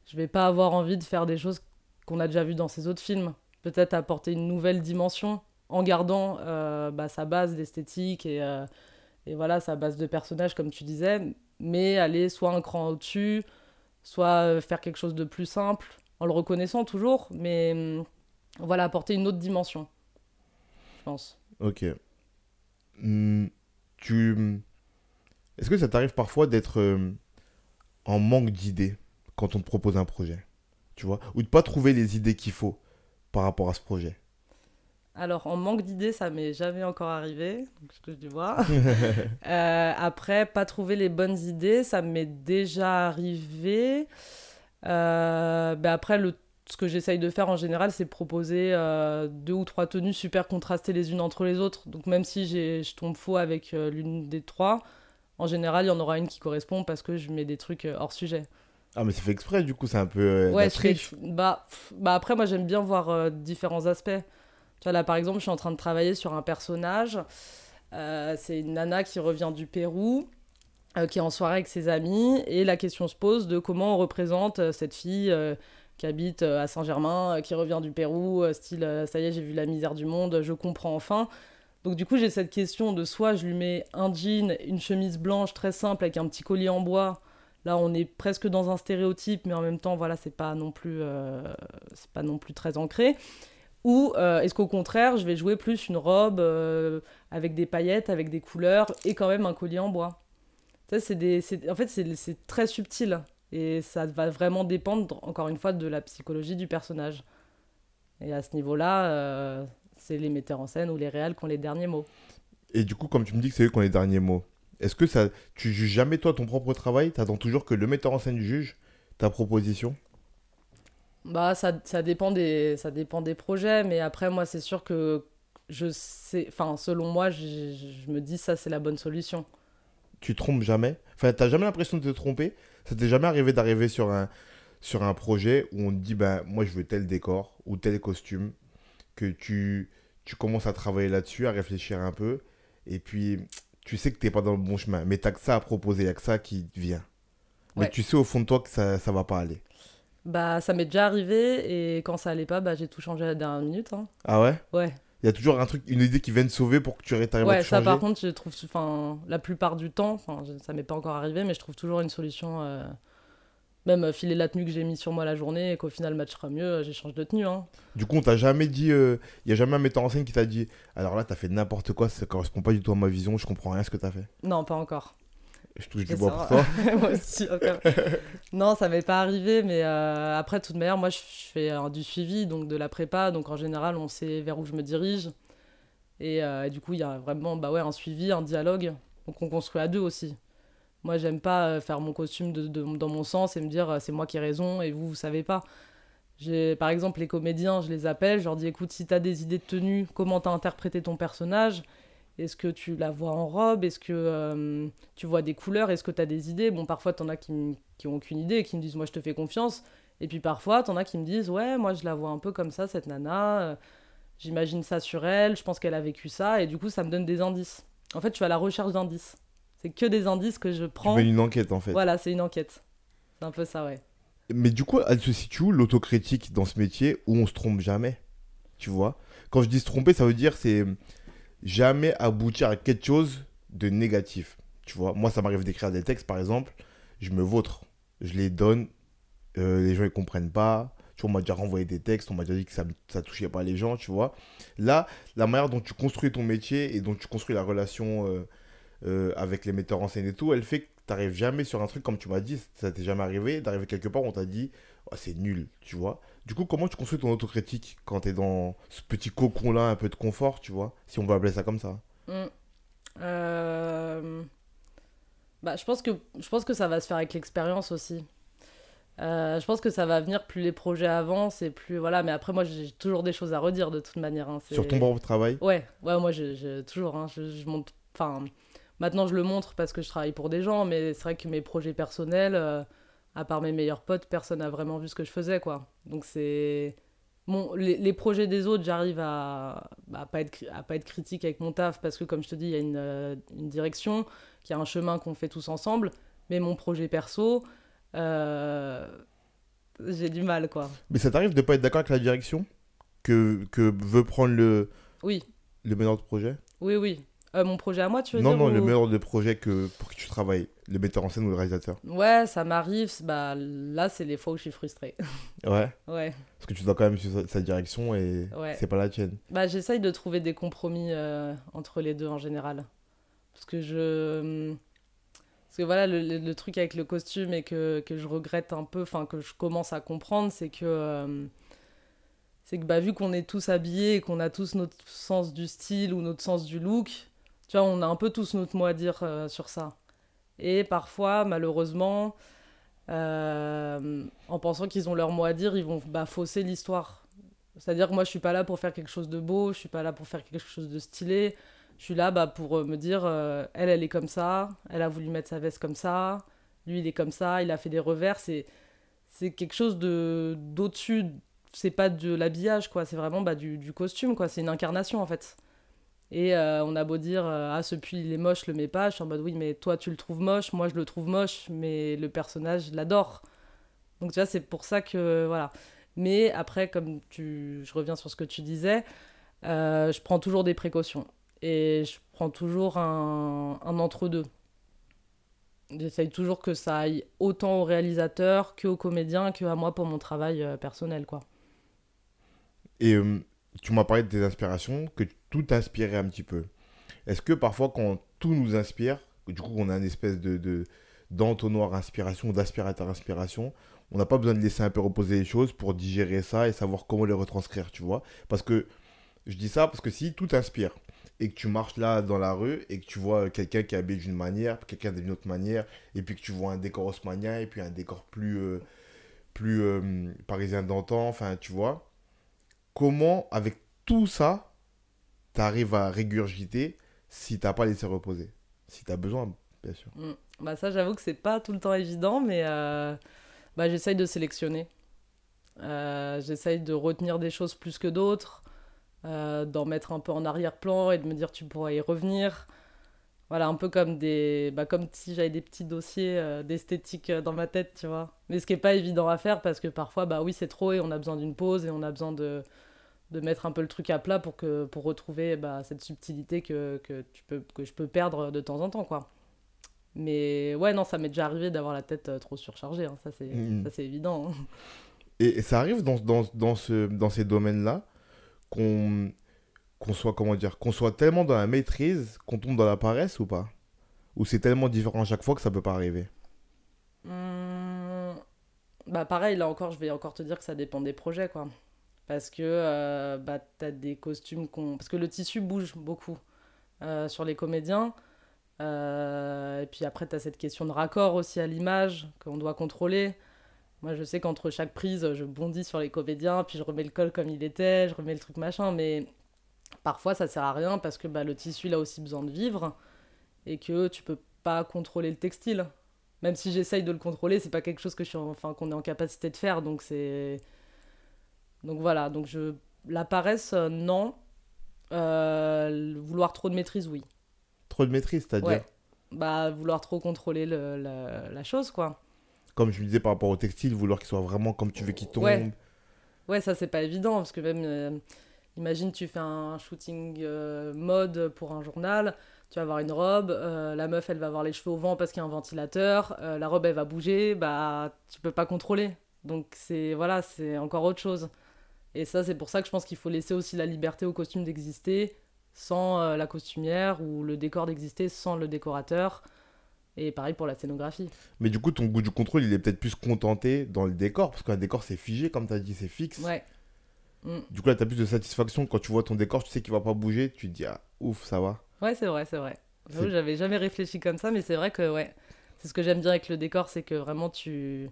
je vais pas avoir envie de faire des choses qu'on a déjà vues dans ces autres films. Peut-être apporter une nouvelle dimension en gardant bah, sa base d'esthétique et, et voilà sa base de personnages comme tu disais, mais aller soit un cran au-dessus, soit euh, faire quelque chose de plus simple en le reconnaissant toujours, mais hum, voilà apporter une autre dimension, je pense. Ok. Hmm, tu... Est-ce que ça t'arrive parfois d'être en manque d'idées quand on te propose un projet Tu vois Ou de pas trouver les idées qu'il faut par rapport à ce projet? Alors, en manque d'idées, ça m'est jamais encore arrivé, donc je touche du bois. Euh, après, pas trouver les bonnes idées, ça m'est déjà arrivé. Euh, ben après, le, ce que j'essaye de faire en général, c'est proposer euh, deux ou trois tenues super contrastées les unes entre les autres. Donc, même si je tombe faux avec l'une des trois, en général, il y en aura une qui correspond parce que je mets des trucs hors sujet. Ah, mais c'est fait exprès, du coup, c'est un peu. Ouais, je fais- bah, bah après, moi, j'aime bien voir différents aspects. Tu là, par exemple, je suis en train de travailler sur un personnage. Euh, c'est une nana qui revient du Pérou, euh, qui est en soirée avec ses amis. Et la question se pose de comment on représente euh, cette fille qui habite à Saint-Germain, qui revient du Pérou, style, ça y est, j'ai vu la misère du monde, je comprends enfin. Donc du coup, j'ai cette question de soit je lui mets un jean, une chemise blanche très simple avec un petit collier en bois. Là, on est presque dans un stéréotype, mais en même temps, voilà, c'est pas c'est pas non plus très ancré. Ou euh, est-ce qu'au contraire, je vais jouer plus une robe euh, avec des paillettes, avec des couleurs et quand même un collier en bois? Ça, c'est des, en fait, c'est très subtil et ça va vraiment dépendre, encore une fois, de la psychologie du personnage. Et à ce niveau-là, euh, c'est les metteurs en scène ou les réals qui ont les derniers mots. Et du coup, comme tu me dis que c'est eux qui ont les derniers mots, est-ce que ça, tu juges jamais toi ton propre travail? T'attends toujours que le metteur en scène juge ta proposition? Bah, ça, ça dépend des, ça dépend des projets, mais après, moi, c'est sûr que je sais, enfin, selon moi, je, je- me dis ça, c'est la bonne solution. Tu trompes jamais? Enfin, t'as jamais l'impression de te tromper? Ça t'est jamais arrivé d'arriver sur un, sur un projet où on te dit, ben, moi, je veux tel décor ou tel costume, que tu, tu commences à travailler là-dessus, à réfléchir un peu, et puis tu sais que t'es pas dans le bon chemin, mais t'as que ça à proposer, y a que ça qui vient. Mais Ouais. tu sais au fond de toi que ça, ça va pas aller. Bah, ça m'est déjà arrivé, et quand ça allait pas, bah, j'ai tout changé à la dernière minute. hein. Ah ouais? Ouais, Il y a toujours un truc, une idée qui vient te sauver pour que tu arrives à ouais, tout ça, changer? par contre, je trouve, enfin, la plupart du temps, je- ça m'est pas encore arrivé, mais je trouve toujours une solution. euh, Même euh, filer la tenue que j'ai mis sur moi la journée et qu'au final, le match sera mieux, euh, j'échange de tenue. Hein. Du coup, on t'a jamais dit, il y a jamais un metteur en scène qui t'a dit, alors là, t'as fait n'importe quoi, ça correspond pas du tout à ma vision, je comprends rien à ce que t'as fait. Non, pas encore. Je touche du bois pour toi. moi aussi, non, ça m'est pas arrivé, mais euh, après, de toute manière, moi, je je fais euh, du suivi, donc de la prépa, donc en général, on sait vers où je me dirige. Et, euh, et du coup, il y a vraiment bah ouais, un suivi, un dialogue, donc on construit à deux aussi. Moi, j'aime pas euh, faire mon costume de, de- dans mon sens et me dire c'est moi qui ai raison et vous, vous savez pas. J'ai, par exemple, les comédiens, je les appelle, je leur dis écoute, si t'as des idées de tenue, comment t'as interprété ton personnage? Est-ce que tu la vois en robe? Est-ce que euh, tu vois des couleurs? Est-ce que tu as des idées? Bon, parfois, t'en as qui, qui ont aucune idée et qui me disent Moi, je te fais confiance. Et puis parfois, t'en as qui me disent Ouais, moi, je la vois un peu comme ça, cette nana. euh, J'imagine ça sur elle. Je pense qu'elle a vécu ça. Et du coup, ça me donne des indices. En fait, je suis à la recherche d'indices. C'est que des indices que je prends. mènes une enquête en fait. Voilà, c'est une enquête. C'est un peu ça, ouais. Mais du coup, elle se situe où l'autocritique dans ce métier où on se trompe jamais? Tu vois? Quand je dis se tromper, ça veut dire c'est jamais aboutir à quelque chose de négatif. Tu vois Moi, ça m'arrive d'écrire des textes, par exemple, je me vautre. Je les donne, euh, les gens ils comprennent pas. Tu vois, on m'a déjà renvoyé des textes, on m'a déjà dit que ça, ça touchait pas les gens, tu vois. Là, la manière dont tu construis ton métier et dont tu construis la relation euh, euh, avec les metteurs en scène et tout, elle fait que tu n'arrives jamais sur un truc comme tu m'as dit, ça t'est jamais arrivé, d'arriver quelque part où on t'a dit ah, c'est nul, tu vois. Du coup, comment tu construis ton autocritique quand tu es dans ce petit cocon-là, un peu de confort, tu vois, si on va appeler ça comme ça? Mm. Euh, Bah, je, pense que, je pense que ça va se faire avec l'expérience aussi. Euh, je pense que ça va venir plus les projets avancent et plus voilà mais après moi j'ai toujours des choses à redire de toute manière hein, Sur ton propre travail? Ouais ouais moi j'ai toujours hein, je, je monte enfin maintenant je le montre parce que je travaille pour des gens mais c'est vrai que mes projets personnels euh, à part mes meilleurs potes personne n'a vraiment vu ce que je faisais quoi. Donc c'est bon les, les projets des autres j'arrive à, à pas être à pas être critique avec mon taf parce que comme je te dis il y a une, euh, une direction qu'il y a un chemin qu'on fait tous ensemble. Mais mon projet perso euh, j'ai du mal quoi. Mais ça t'arrive de pas être d'accord avec la direction que, que veut prendre le, oui. le meneur de projet? Oui oui Euh, mon projet à moi tu veux Non, dire non, le ou- meneur de projet que, pour qui tu travailles, le metteur en scène ou le réalisateur. Ouais, ça m'arrive. Bah, là, c'est les fois où je suis frustrée. Ouais. ouais. Parce que tu dois quand même suivre sa, sa direction et Ouais. c'est pas la tienne. Bah, j'essaye de trouver des compromis euh, entre les deux en général. Parce que je. Parce que voilà, le, le- le truc avec le costume et que, que je regrette un peu, enfin, que je commence à comprendre, c'est que. euh, c'est que bah, vu qu'on est tous habillés et qu'on a tous notre sens du style ou notre sens du look, tu vois, on a un peu tous notre mot à dire euh, sur ça. Et parfois, malheureusement, euh, en pensant qu'ils ont leur mot à dire, ils vont bah, fausser l'histoire. C'est-à-dire que moi, je suis pas là pour faire quelque chose de beau, je suis pas là pour faire quelque chose de stylé. Je suis là bah, pour euh, me dire, elle, elle est comme ça, elle a voulu mettre sa veste comme ça, lui, il est comme ça, il a fait des revers. C'est, c'est quelque chose de, d'au-dessus. C'est pas de l'habillage, quoi. C'est vraiment bah, du, du costume, quoi. C'est une incarnation, en fait. Et euh, on a beau dire, euh, ah, ce pull, il est moche, le mets pas. Je suis en mode, oui, mais toi, tu le trouves moche, moi, je le trouve moche, mais le personnage, l'adore. Donc, tu vois, c'est pour ça que, voilà. Mais après, comme tu... je reviens sur ce que tu disais, euh, je prends toujours des précautions. Et je prends toujours un, entre-deux. J'essaye toujours que ça aille autant au réalisateur qu'au comédien, que à moi pour mon travail personnel, quoi. Et tu m'as parlé de tes inspirations, que tout t'inspirait un petit peu. Est-ce que parfois, quand tout nous inspire, du coup, on a une espèce de, de d'entonnoir inspiration d'aspirateur inspiration, on n'a pas besoin de laisser un peu reposer les choses pour digérer ça et savoir comment les retranscrire, tu vois? Parce que je dis ça parce que si tout t'inspire et que tu marches là dans la rue et que tu vois quelqu'un qui est habillé d'une manière, quelqu'un d'une autre manière, et puis que tu vois un décor haussmannien et puis un décor plus, euh, plus euh, parisien d'antan, enfin, tu vois comment, avec tout ça, tu arrives à régurgiter si t'as pas laissé reposer Si tu as besoin, bien sûr. Mm. Bah ça, j'avoue que c'est pas tout le temps évident, mais euh, bah, j'essaye de sélectionner. Euh, j'essaye de retenir des choses plus que d'autres, euh, d'en mettre un peu en arrière-plan et de me dire tu pourras y revenir. Voilà, un peu comme des, bah, comme si j'avais des petits dossiers d'esthétique dans ma tête, tu vois. Mais ce qui est pas évident à faire parce que parfois, bah oui, c'est trop et on a besoin d'une pause et on a besoin de, de mettre un peu le truc à plat pour que pour retrouver bah, cette subtilité que, que tu peux que je peux perdre de temps en temps, quoi. Mais ouais, non, ça m'est déjà arrivé d'avoir la tête euh, trop surchargée, hein, ça c'est ça c'est évident. hein. Et, et ça arrive dans, dans, dans, ce, dans ces domaines-là qu'on qu'on soit, comment dire, qu'on soit tellement dans la maîtrise qu'on tombe dans la paresse ou pas? Ou c'est tellement différent à chaque fois que ça peut pas arriver? Hum, Bah pareil, là encore, je vais encore te dire que ça dépend des projets, quoi. Parce que euh, bah, t'as des costumes qu'on... Parce que le tissu bouge beaucoup euh, sur les comédiens. Euh, et puis après, t'as cette question de raccord aussi à l'image qu'on doit contrôler. Moi, je sais qu'entre chaque prise, je bondis sur les comédiens, puis je remets le col comme il était, je remets le truc machin, mais parfois ça sert à rien parce que bah, le tissu il a aussi besoin de vivre et que tu peux pas contrôler le textile. Même si j'essaye de le contrôler, c'est pas quelque chose que je suis en- enfin, qu'on est en capacité de faire, donc c'est donc voilà, donc je la paresse euh, non, Euh, vouloir trop de maîtrise oui. Trop de maîtrise, c'est-à-dire Ouais. Bah vouloir trop contrôler le- la, la chose quoi. Comme je me disais par rapport au textile, vouloir qu'il soit vraiment comme tu veux qu'il tombe. Ouais. Ouais, ça c'est pas évident parce que même, euh, imagine tu fais un shooting mode pour un journal, tu vas avoir une robe, la meuf elle va avoir les cheveux au vent parce qu'il y a un ventilateur, la robe elle va bouger, bah tu peux pas contrôler. Donc c'est voilà, c'est encore autre chose. Et ça c'est pour ça que je pense qu'il faut laisser aussi la liberté au costume d'exister sans euh, la costumière ou le décor d'exister sans le décorateur. Et pareil pour la scénographie. Mais du coup, ton goût du contrôle, il est peut-être plus contenté dans le décor, parce qu'un décor, c'est figé, comme tu as dit, c'est fixe. Ouais. Mm. Du coup, là, tu as plus de satisfaction quand tu vois ton décor, tu sais qu'il va pas bouger, tu te dis, ah, ouf, ça va. Ouais, c'est vrai, c'est vrai. J'avais jamais réfléchi comme ça, mais c'est vrai que ouais, c'est ce que j'aime bien avec le décor, c'est que vraiment tu.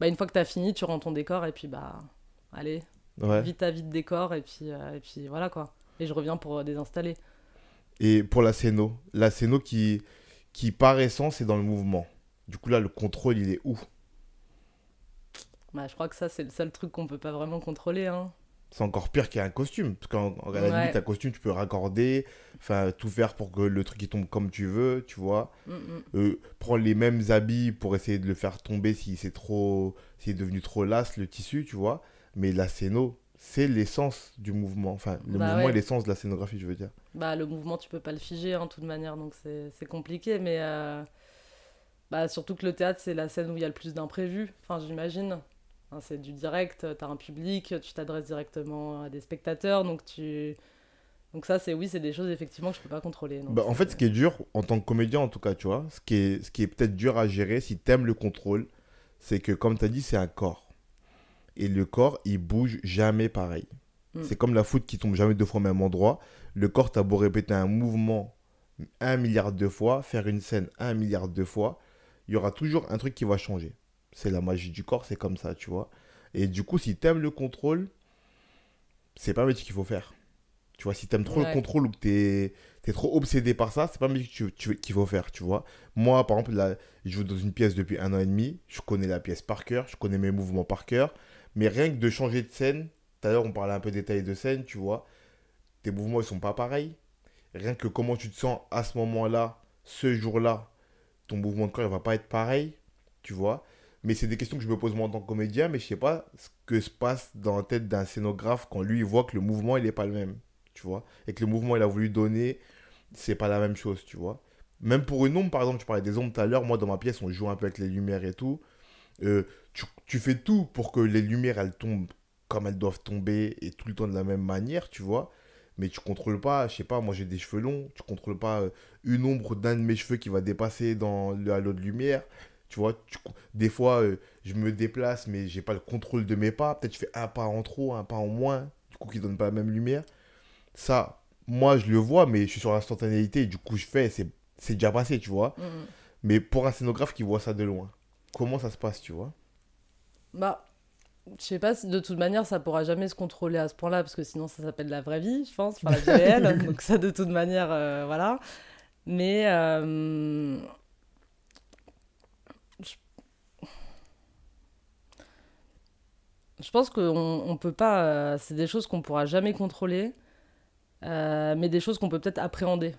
Bah, une fois que tu as fini, tu rends ton décor et puis bah, allez, Ouais. vite à vite décor et puis, euh, et puis voilà quoi. Et je reviens pour euh, désinstaller. Et pour la scéno, la scéno qui, qui par essence, est dans le mouvement. Du coup, là, le contrôle, il est où? Bah, je crois que ça, c'est le seul truc qu'on peut pas vraiment contrôler. Hein. C'est encore pire qu'un costume. Parce qu'en la Ouais. limite, un costume, tu peux raccorder, enfin, tout faire pour que le truc il tombe comme tu veux, tu vois. Mm, mm. Euh, prendre les mêmes habits pour essayer de le faire tomber si c'est trop, si c'est devenu trop lasse le tissu, tu vois. Mais la scéno, c'est l'essence du mouvement. Enfin, le Bah mouvement ouais. est l'essence de la scénographie, je veux dire. Bah, le mouvement, tu peux pas le figer, hein, de toute manière, donc c'est compliqué. Mais euh, bah, surtout que le théâtre, c'est la scène où il y a le plus d'imprévus, enfin, j'imagine. Hein, c'est du direct, tu as un public, tu t'adresses directement à des spectateurs, donc tu. Donc ça, c'est oui, c'est des choses effectivement que je peux pas contrôler. Bah, en fait, ce qui est dur, en tant que comédien en tout cas, tu vois, ce qui est, ce qui est peut-être dur à gérer si t'aimes le contrôle, c'est que, comme tu as dit, c'est un corps. Et le corps, il bouge jamais pareil. Mm. C'est comme la foot qui tombe jamais deux fois au même endroit. Le corps, t'as beau répéter un mouvement un milliard de fois, faire une scène un milliard de fois, il y aura toujours un truc qui va changer. C'est la magie du corps, c'est comme ça, tu vois. Et du coup, si t'aimes le contrôle, c'est pas un métier qu'il faut faire. Tu vois, si t'aimes trop le contrôle ou que t'es es trop obsédé par ça, c'est pas un métier qu'il faut faire, tu vois. Moi, par exemple, là, je joue dans une pièce depuis un an et demi, je connais la pièce par cœur, je connais mes mouvements par cœur, mais rien que de changer de scène, tout à l'heure on parlait un peu détail de scène, tu vois, tes mouvements ils sont pas pareils. Rien que comment tu te sens à ce moment-là, ce jour-là, ton mouvement de corps il va pas être pareil, tu vois. Mais c'est des questions que je me pose moi en tant que comédien, mais je sais pas ce que se passe dans la tête d'un scénographe quand lui il voit que le mouvement il est pas le même, tu vois, et que le mouvement il a voulu donner, c'est pas la même chose, tu vois. Même pour une ombre, par exemple, tu parlais des ombres tout à l'heure, moi dans ma pièce on joue un peu avec les lumières et tout. Euh, tu, tu fais tout pour que les lumières elles tombent comme elles doivent tomber et tout le temps de la même manière, tu vois. Mais tu contrôles pas, je sais pas, moi j'ai des cheveux longs, tu contrôles pas euh, une ombre d'un de mes cheveux qui va dépasser dans le halo de lumière. Tu vois, tu, des fois euh, je me déplace mais j'ai pas le contrôle de mes pas. Peut-être je fais un pas en trop, un pas en moins, du coup qui donne pas la même lumière. Ça, moi je le vois, mais je suis sur l'instantanéité du coup je fais, c'est c'est déjà passé, tu vois. Mm, mm. Mais pour un scénographe qui voit ça de loin, comment ça se passe, tu vois Bah, je sais pas si de toute manière ça pourra jamais se contrôler à ce point-là, parce que sinon ça s'appelle la vraie vie, je pense, enfin la vie réelle. donc ça, de toute manière, euh, voilà. Mais. euh, je... je pense qu'on on peut pas. euh, c'est des choses qu'on pourra jamais contrôler, euh, mais des choses qu'on peut peut-être appréhender.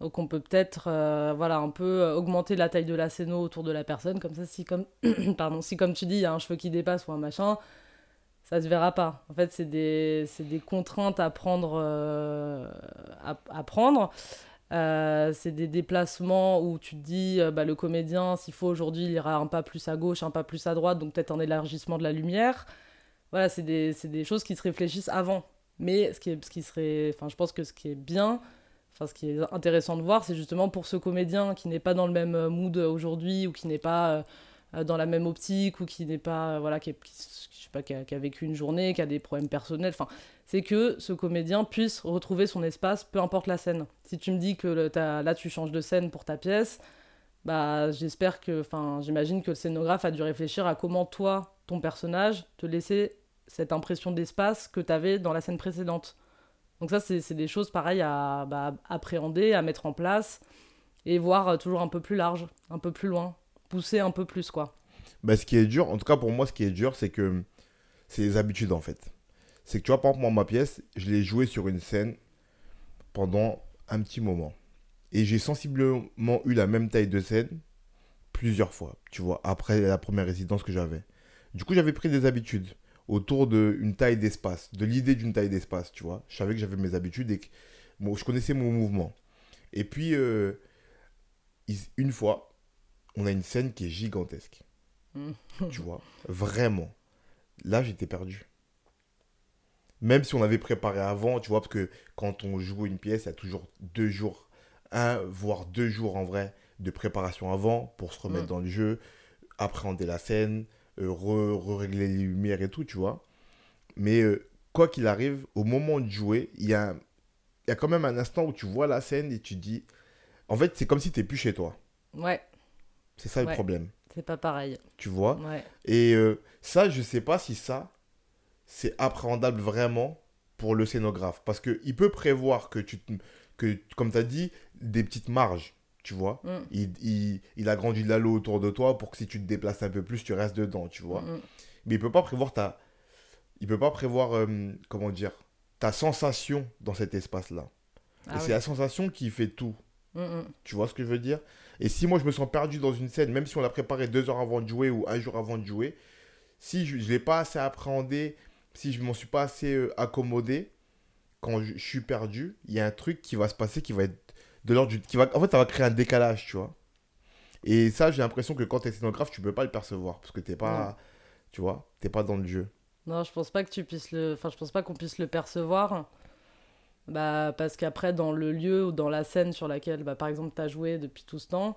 Donc on peut peut-être euh, voilà, un peu euh, augmenter la taille de la scéno autour de la personne, comme ça, si comme, pardon, si comme tu dis, il y a un cheveu qui dépasse ou un machin, ça se verra pas. En fait, c'est des, des contraintes à prendre. euh, à, prendre. C'est des déplacements où tu te dis, bah, le comédien, s'il faut aujourd'hui, il ira un pas plus à gauche, un pas plus à droite, donc peut-être un élargissement de la lumière. Voilà, c'est des, des choses qui se réfléchissent avant. Mais ce qui, est, ce qui serait. Enfin, je pense que ce qui est bien, enfin, ce qui est intéressant de voir, c'est justement pour ce comédien qui n'est pas dans le même euh, mood aujourd'hui ou qui n'est pas euh, dans la même optique ou qui n'est pas. euh, voilà, qui, je sais pas, qui a, vécu une journée, qui a des problèmes personnels. Enfin, c'est que ce comédien puisse retrouver son espace, peu importe la scène. Si tu me dis que là, tu changes de scène pour ta pièce, bah, j'espère que. Enfin, j'imagine que le scénographe a dû réfléchir à comment toi, ton personnage, te laisser cette impression d'espace que tu avais dans la scène précédente. Donc ça, c'est des choses pareilles à bah, appréhender, à mettre en place et voir euh, toujours un peu plus large, un peu plus loin, pousser un peu plus, quoi. bah, Ce qui est dur, en tout cas pour moi, ce qui est dur, c'est que c'est les habitudes en fait. C'est que tu vois, par exemple, moi, ma pièce, je l'ai jouée sur une scène pendant un petit moment. Et j'ai sensiblement eu la même taille de scène plusieurs fois, tu vois, après la première résidence que j'avais. Du coup, j'avais pris des habitudes autour d'une taille d'espace, de l'idée d'une taille d'espace, tu vois. Je savais que j'avais mes habitudes et que bon, je connaissais mon mouvement. Et puis, euh, une fois, on a une scène qui est gigantesque. Mm. tu vois, vraiment. Là, j'étais perdu. Même si on avait préparé avant, tu vois, parce que quand on joue une pièce, il y a toujours deux jours, un, voire deux jours en vrai, de préparation avant pour se remettre Mm. dans le jeu, appréhender la scène, euh, re-régler les lumières et tout, tu vois. Mais euh, quoi qu'il arrive, au moment de jouer, il y a, y a quand même un instant où tu vois la scène et tu dis. En fait, c'est comme si tu plus chez toi. Ouais, C'est ça le problème, c'est pas pareil. tu vois? Ouais. Et euh, ça, je sais pas si ça, c'est appréhendable vraiment pour le scénographe. Parce qu'il peut prévoir que, tu, te- que comme tu as dit, des petites marges, tu vois. Mm. Il, il, il a grandi de l'halo autour de toi pour que si tu te déplaces un peu plus, tu restes dedans, tu vois. Mm, mm. Mais il peut pas prévoir ta... Il peut pas prévoir, euh, comment dire, ta sensation dans cet espace-là. Ah Et c'est la sensation qui fait tout. Mm. Tu vois ce que je veux dire? Et si moi je me sens perdu dans une scène, même si on l'a préparé deux heures avant de jouer ou un jour avant de jouer, si je ne l'ai pas assez appréhendé, si je m'en suis pas assez euh, accommodé, quand je, je suis perdu, il y a un truc qui va se passer qui va être de l'ordre du. Qui va, en fait, ça va créer un décalage, tu vois. Et ça, j'ai l'impression que quand tu es scénographe, tu peux pas le percevoir parce que t'es pas. Tu vois, t'es pas dans le jeu. Non, je pense pas que tu puisses le. Enfin, je pense pas qu'on puisse le percevoir. Bah, parce qu'après, dans le lieu ou dans la scène sur laquelle, bah, par exemple, tu as joué depuis tout ce temps,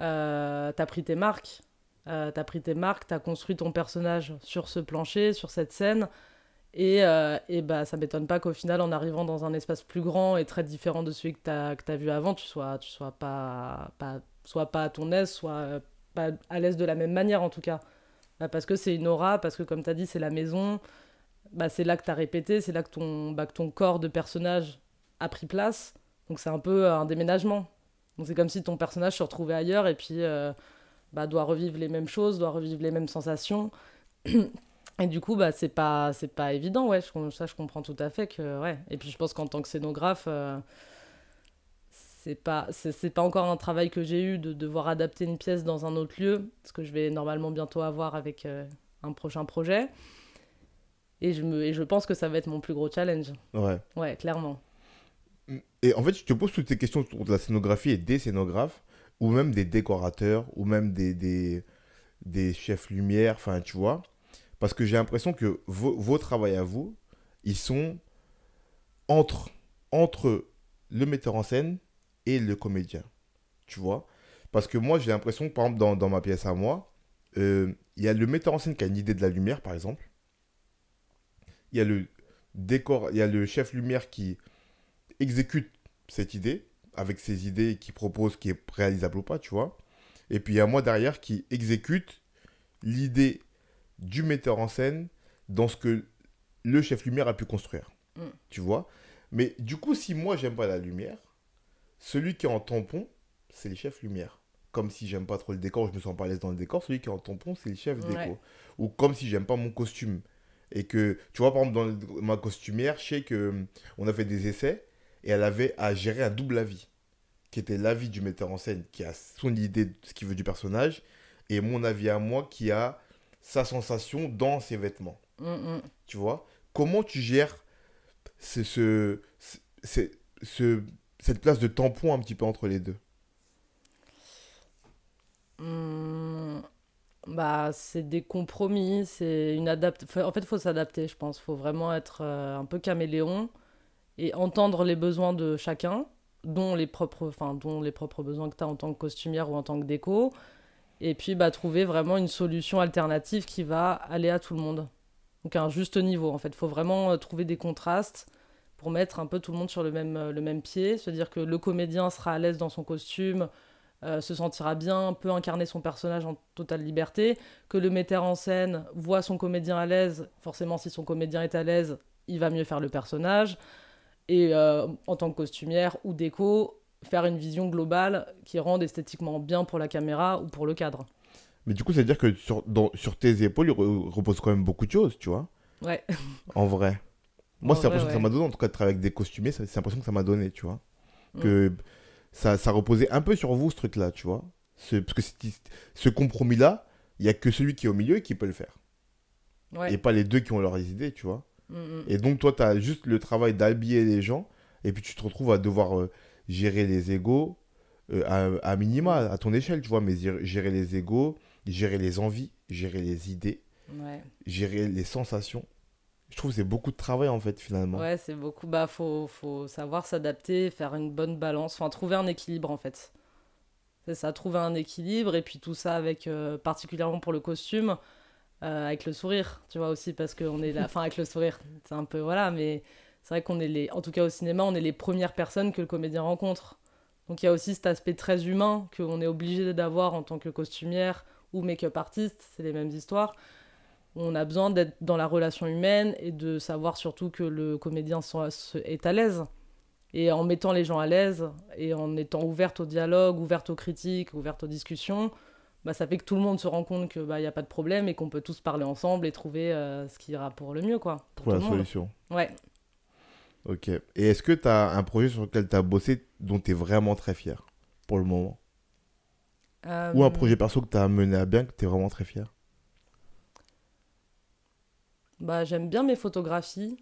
euh, tu as pris tes marques. Euh, tu as pris tes marques, tu as construit ton personnage sur ce plancher, sur cette scène. Et, euh, et bah, ça m'étonne pas qu'au final, en arrivant dans un espace plus grand et très différent de celui que tu as, vu avant, tu sois, tu sois pas, pas, soit pas à ton aise, soit euh, pas à l'aise de la même manière en tout cas. Bah, parce que c'est une aura, parce que comme tu as dit, c'est la maison, bah, c'est là que tu as répété, c'est là que ton, bah, que ton corps de personnage a pris place. Donc c'est un peu euh, un déménagement. C'est comme si ton personnage se retrouvait ailleurs et puis euh, bah, doit revivre les mêmes choses, doit revivre les mêmes sensations. Et du coup, bah, c'est pas, c'est pas évident, ouais, je, ça je comprends tout à fait que, ouais. Et puis je pense qu'en tant que scénographe, euh, c'est pas, c'est, c'est pas encore un travail que j'ai eu de devoir adapter une pièce dans un autre lieu, ce que je vais normalement bientôt avoir avec euh, un prochain projet. Et je, me, et je pense que ça va être mon plus gros challenge. Ouais. Ouais, clairement. Et en fait, je te pose toutes ces questions autour de la scénographie et des scénographes, ou même des décorateurs, ou même des, des, des chefs lumière, enfin, tu vois. Parce que j'ai l'impression que vos, vos travails à vous, ils sont entre, entre le metteur en scène et le comédien. Tu vois? Parce que moi, j'ai l'impression par exemple, dans, dans ma pièce à moi, euh, il y a le metteur en scène qui a une idée de la lumière, par exemple. Il y a le décor, il y a le chef lumière qui exécute cette idée avec ses idées qui propose qui est réalisable ou pas, tu vois? Et puis il y a moi derrière qui exécute l'idée du metteur en scène dans ce que le chef lumière a pu construire. Mm. Tu vois? Mais du coup, si moi j'aime pas la lumière, celui qui est en tampon, c'est le chef lumière. Comme si j'aime pas trop le décor, je me sens pas à l'aise dans le décor, celui qui est en tampon, c'est le chef déco. Ouais. Ou comme si j'aime pas mon costume. Et que, tu vois, par exemple, dans le- ma costumière, je sais que hum, on a fait des essais et elle avait à gérer un double avis, qui était l'avis du metteur en scène, qui a son idée de ce qu'il veut du personnage, et mon avis à moi, qui a sa sensation dans ses vêtements. Mm, mm. Tu vois? Comment tu gères ce, ce, ce- ce- cette place de tampon un petit peu entre les deux? Hmm, bah, c'est des compromis, c'est une adapte. faut- En fait, il faut s'adapter, je pense. Il faut vraiment être euh, un peu caméléon et entendre les besoins de chacun, dont les propres, enfin, dont les propres besoins que tu as en tant que costumière ou en tant que déco. Et puis, bah, trouver vraiment une solution alternative qui va aller à tout le monde. Donc, à un juste niveau, en fait. Il faut vraiment euh, trouver des contrastes pour mettre un peu tout le monde sur le même, euh, le même pied. Se dire que le comédien sera à l'aise dans son costume, euh, se sentira bien, peut incarner son personnage en totale liberté, que le metteur en scène voit son comédien à l'aise, forcément si son comédien est à l'aise, il va mieux faire le personnage, et en tant que costumière ou déco, faire une vision globale qui rende esthétiquement bien pour la caméra ou pour le cadre. Mais du coup, ça veut dire que sur, dans- sur tes épaules, il re- repose quand même beaucoup de choses, tu vois Ouais, En vrai. Moi, c'est l'impression que ça m'a donné, en tout cas, de travailler avec des costumés, c'est l'impression que ça m'a donné, tu vois. Mm. Que ça, ça reposait un peu sur vous, ce truc-là, tu vois. Ce, parce que ce compromis-là, il n'y a que celui qui est au milieu qui peut le faire. ouais. Et pas les deux qui ont leurs idées, tu vois. Mm, mm. Et donc, toi, tu as juste le travail d'habiller les gens, et puis tu te retrouves à devoir euh, gérer les égaux euh, à, à minima, à ton échelle, tu vois, mais gérer- les égaux, gérer les envies, gérer les idées, Ouais. gérer les sensations. Je trouve que c'est beaucoup de travail, en fait, finalement. Ouais, c'est beaucoup. Bah, faut, faut savoir s'adapter, faire une bonne balance, enfin, trouver un équilibre en fait. C'est ça, trouver un équilibre et puis tout ça avec, euh, particulièrement pour le costume, euh, avec le sourire, tu vois aussi, parce qu'on est là, enfin avec le sourire, c'est un peu, voilà, mais c'est vrai qu'on est les, en tout cas au cinéma, on est les premières personnes que le comédien rencontre. Donc il y a aussi cet aspect très humain qu'on est obligé d'avoir en tant que costumière ou make-up artiste, c'est les mêmes histoires. On a besoin d'être dans la relation humaine et de savoir surtout que le comédien est à l'aise. Et en mettant les gens à l'aise et en étant ouverte au dialogue, ouverte aux critiques, ouverte aux discussions, bah, ça fait que tout le monde se rend compte qu'il bah, n'y a pas de problème et qu'on peut tous parler ensemble et trouver euh, ce qui ira pour le mieux. Quoi, pour la solution. Ouais. Ok. Et est-ce que tu as un projet sur lequel tu as bossé dont tu es vraiment très fier pour le moment? Ou un Euh, projet perso que tu as mené à bien que tu es vraiment très fier? Bah, j'aime bien mes photographies.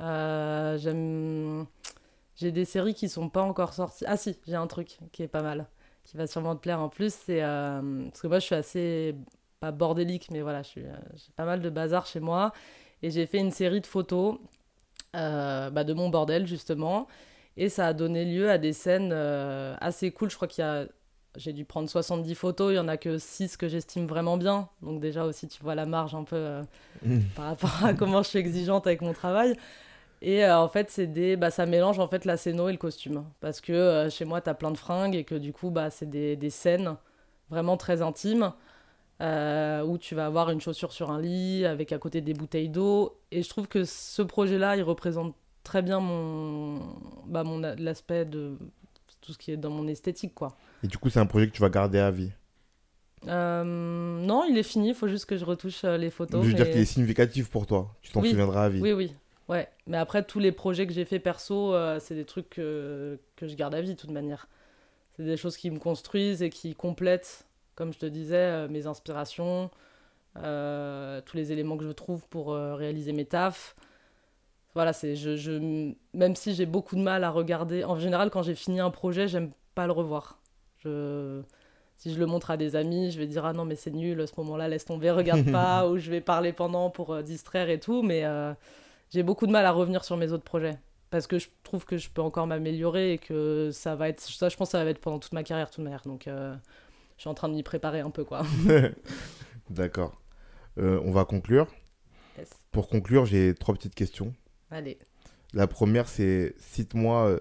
Euh, j'aime... J'ai des séries qui sont pas encore sorties. Ah si, j'ai un truc qui est pas mal, qui va sûrement te plaire en plus. C'est euh, parce que moi je suis assez pas bordélique, mais voilà, je suis, j'ai pas mal de bazar chez moi et j'ai fait une série de photos bah, de mon bordel justement et ça a donné lieu à des scènes euh, assez cool. Je crois qu'il y a j'ai dû prendre 70 photos, il y en a que 6 que j'estime vraiment bien. Donc déjà aussi tu vois la marge un peu euh, par rapport à comment je suis exigeante avec mon travail. Et euh, en fait, c'est des, bah, ça mélange en fait la scéno et le costume. Parce que euh, chez moi, tu as plein de fringues et que du coup, bah, c'est des, des scènes vraiment très intimes euh, où tu vas avoir une chaussure sur un lit avec à côté des bouteilles d'eau. Et je trouve que ce projet-là, il représente très bien mon, bah, mon l'aspect de tout ce qui est dans mon esthétique, quoi. Et du coup, c'est un projet que tu vas garder à vie? Euh, non, il est fini, il faut juste que je retouche euh, les photos. je veux dire qu'il est significatif pour toi. Tu t'en Oui. souviendras à vie. Oui, oui. Ouais. Mais après, tous les projets que j'ai fait perso, euh, c'est des trucs que, que je garde à vie, de toute manière. C'est des choses qui me construisent et qui complètent, comme je te disais, euh, mes inspirations, euh, tous les éléments que je trouve pour euh, réaliser mes tafs. Voilà, c'est je, je même si j'ai beaucoup de mal à regarder. En général, quand j'ai fini un projet, j'aime pas le revoir. Je si je le montre à des amis, je vais dire ah non mais c'est nul, à ce moment-là laisse tomber, regarde pas, ou je vais parler pendant pour euh, distraire et tout, mais j'ai beaucoup de mal à revenir sur mes autres projets parce que je trouve que je peux encore m'améliorer et que ça va être ça, je pense que ça va être pendant toute ma carrière, de toute manière. Donc je suis en train de m'y préparer un peu quoi. D'accord. Euh, on va conclure. Yes. Pour conclure, j'ai trois petites questions. Allez. La première, c'est cite-moi euh,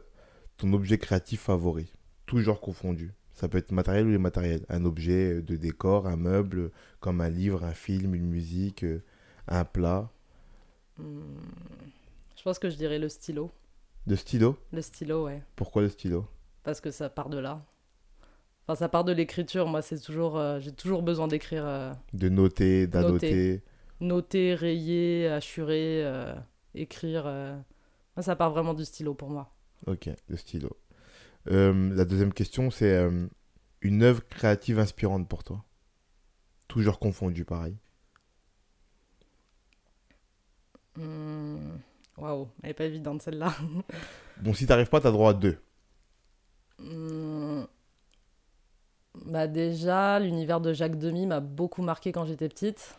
ton objet créatif favori, tout genre confondu. Ça peut être matériel ou immatériel. Un objet euh, de décor, un meuble, comme un livre, un film, une musique, un plat. Hmm. Je pense que je dirais le stylo. De stylo? Le stylo, ouais. Pourquoi le stylo? Parce que ça part de là. Enfin, ça part de l'écriture. Moi, c'est toujours, euh, j'ai toujours besoin d'écrire, euh, De noter, d'annoter. noter, rayer, assurer, euh, écrire. Moi, ça part vraiment du stylo pour moi. Ok, le stylo. La deuxième question, c'est une œuvre créative inspirante pour toi? Genre confondu, pareil. Hmm. Waouh, elle est pas évidente celle-là. Bon, si t'arrives pas, t'as droit à deux. Hmm. Bah déjà, l'univers de Jacques Demy m'a beaucoup marqué quand j'étais petite.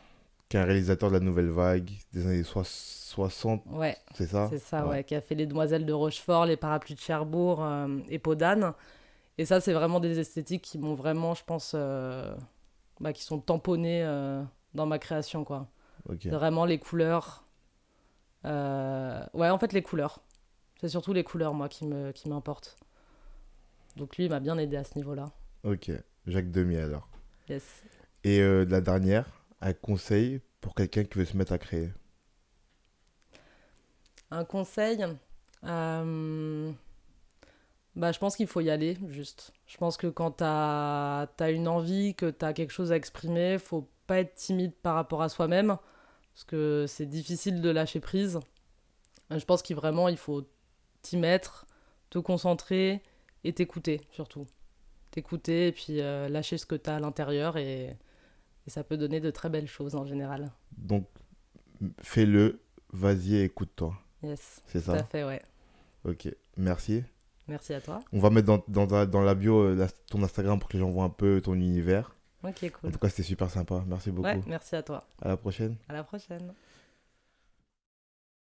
Qui est un réalisateur de la nouvelle vague des années soix- 60, Ouais, c'est ça? c'est ça, ouais. qui a fait Les Demoiselles de Rochefort, Les Parapluies de Cherbourg euh, et Peau d'âne. Et ça, c'est vraiment des esthétiques qui m'ont vraiment, je pense, euh, bah, qui sont tamponnées euh, dans ma création, quoi. Vraiment les couleurs. Ouais, en fait, les couleurs. C'est surtout les couleurs, moi, qui me, qui m'importent. Donc lui, il m'a bien aidé à ce niveau-là. Ok. Jacques Demy alors. Yes. Et euh, la dernière, un conseil pour quelqu'un qui veut se mettre à créer? Un conseil euh, bah, Je pense qu'il faut y aller, juste. Je pense que quand tu as, une envie, que tu as quelque chose à exprimer, faut pas être timide par rapport à soi-même, parce que c'est difficile de lâcher prise. Je pense qu'il vraiment, il faut t'y mettre, te concentrer et t'écouter, surtout. T'écouter et puis euh, lâcher ce que tu as à l'intérieur, et, et ça peut donner de très belles choses en général. Donc, fais-le, vas-y et écoute-toi. Yes, C'est tout à ça fait, ouais. Ok. Merci. Merci à toi. On va mettre dans, dans, ta- dans la bio euh, la- ton Instagram pour que les gens voient un peu ton univers. Ok, En cool. tout cas, c'était super sympa. Merci beaucoup. Ouais, merci à toi. À la prochaine. À la prochaine.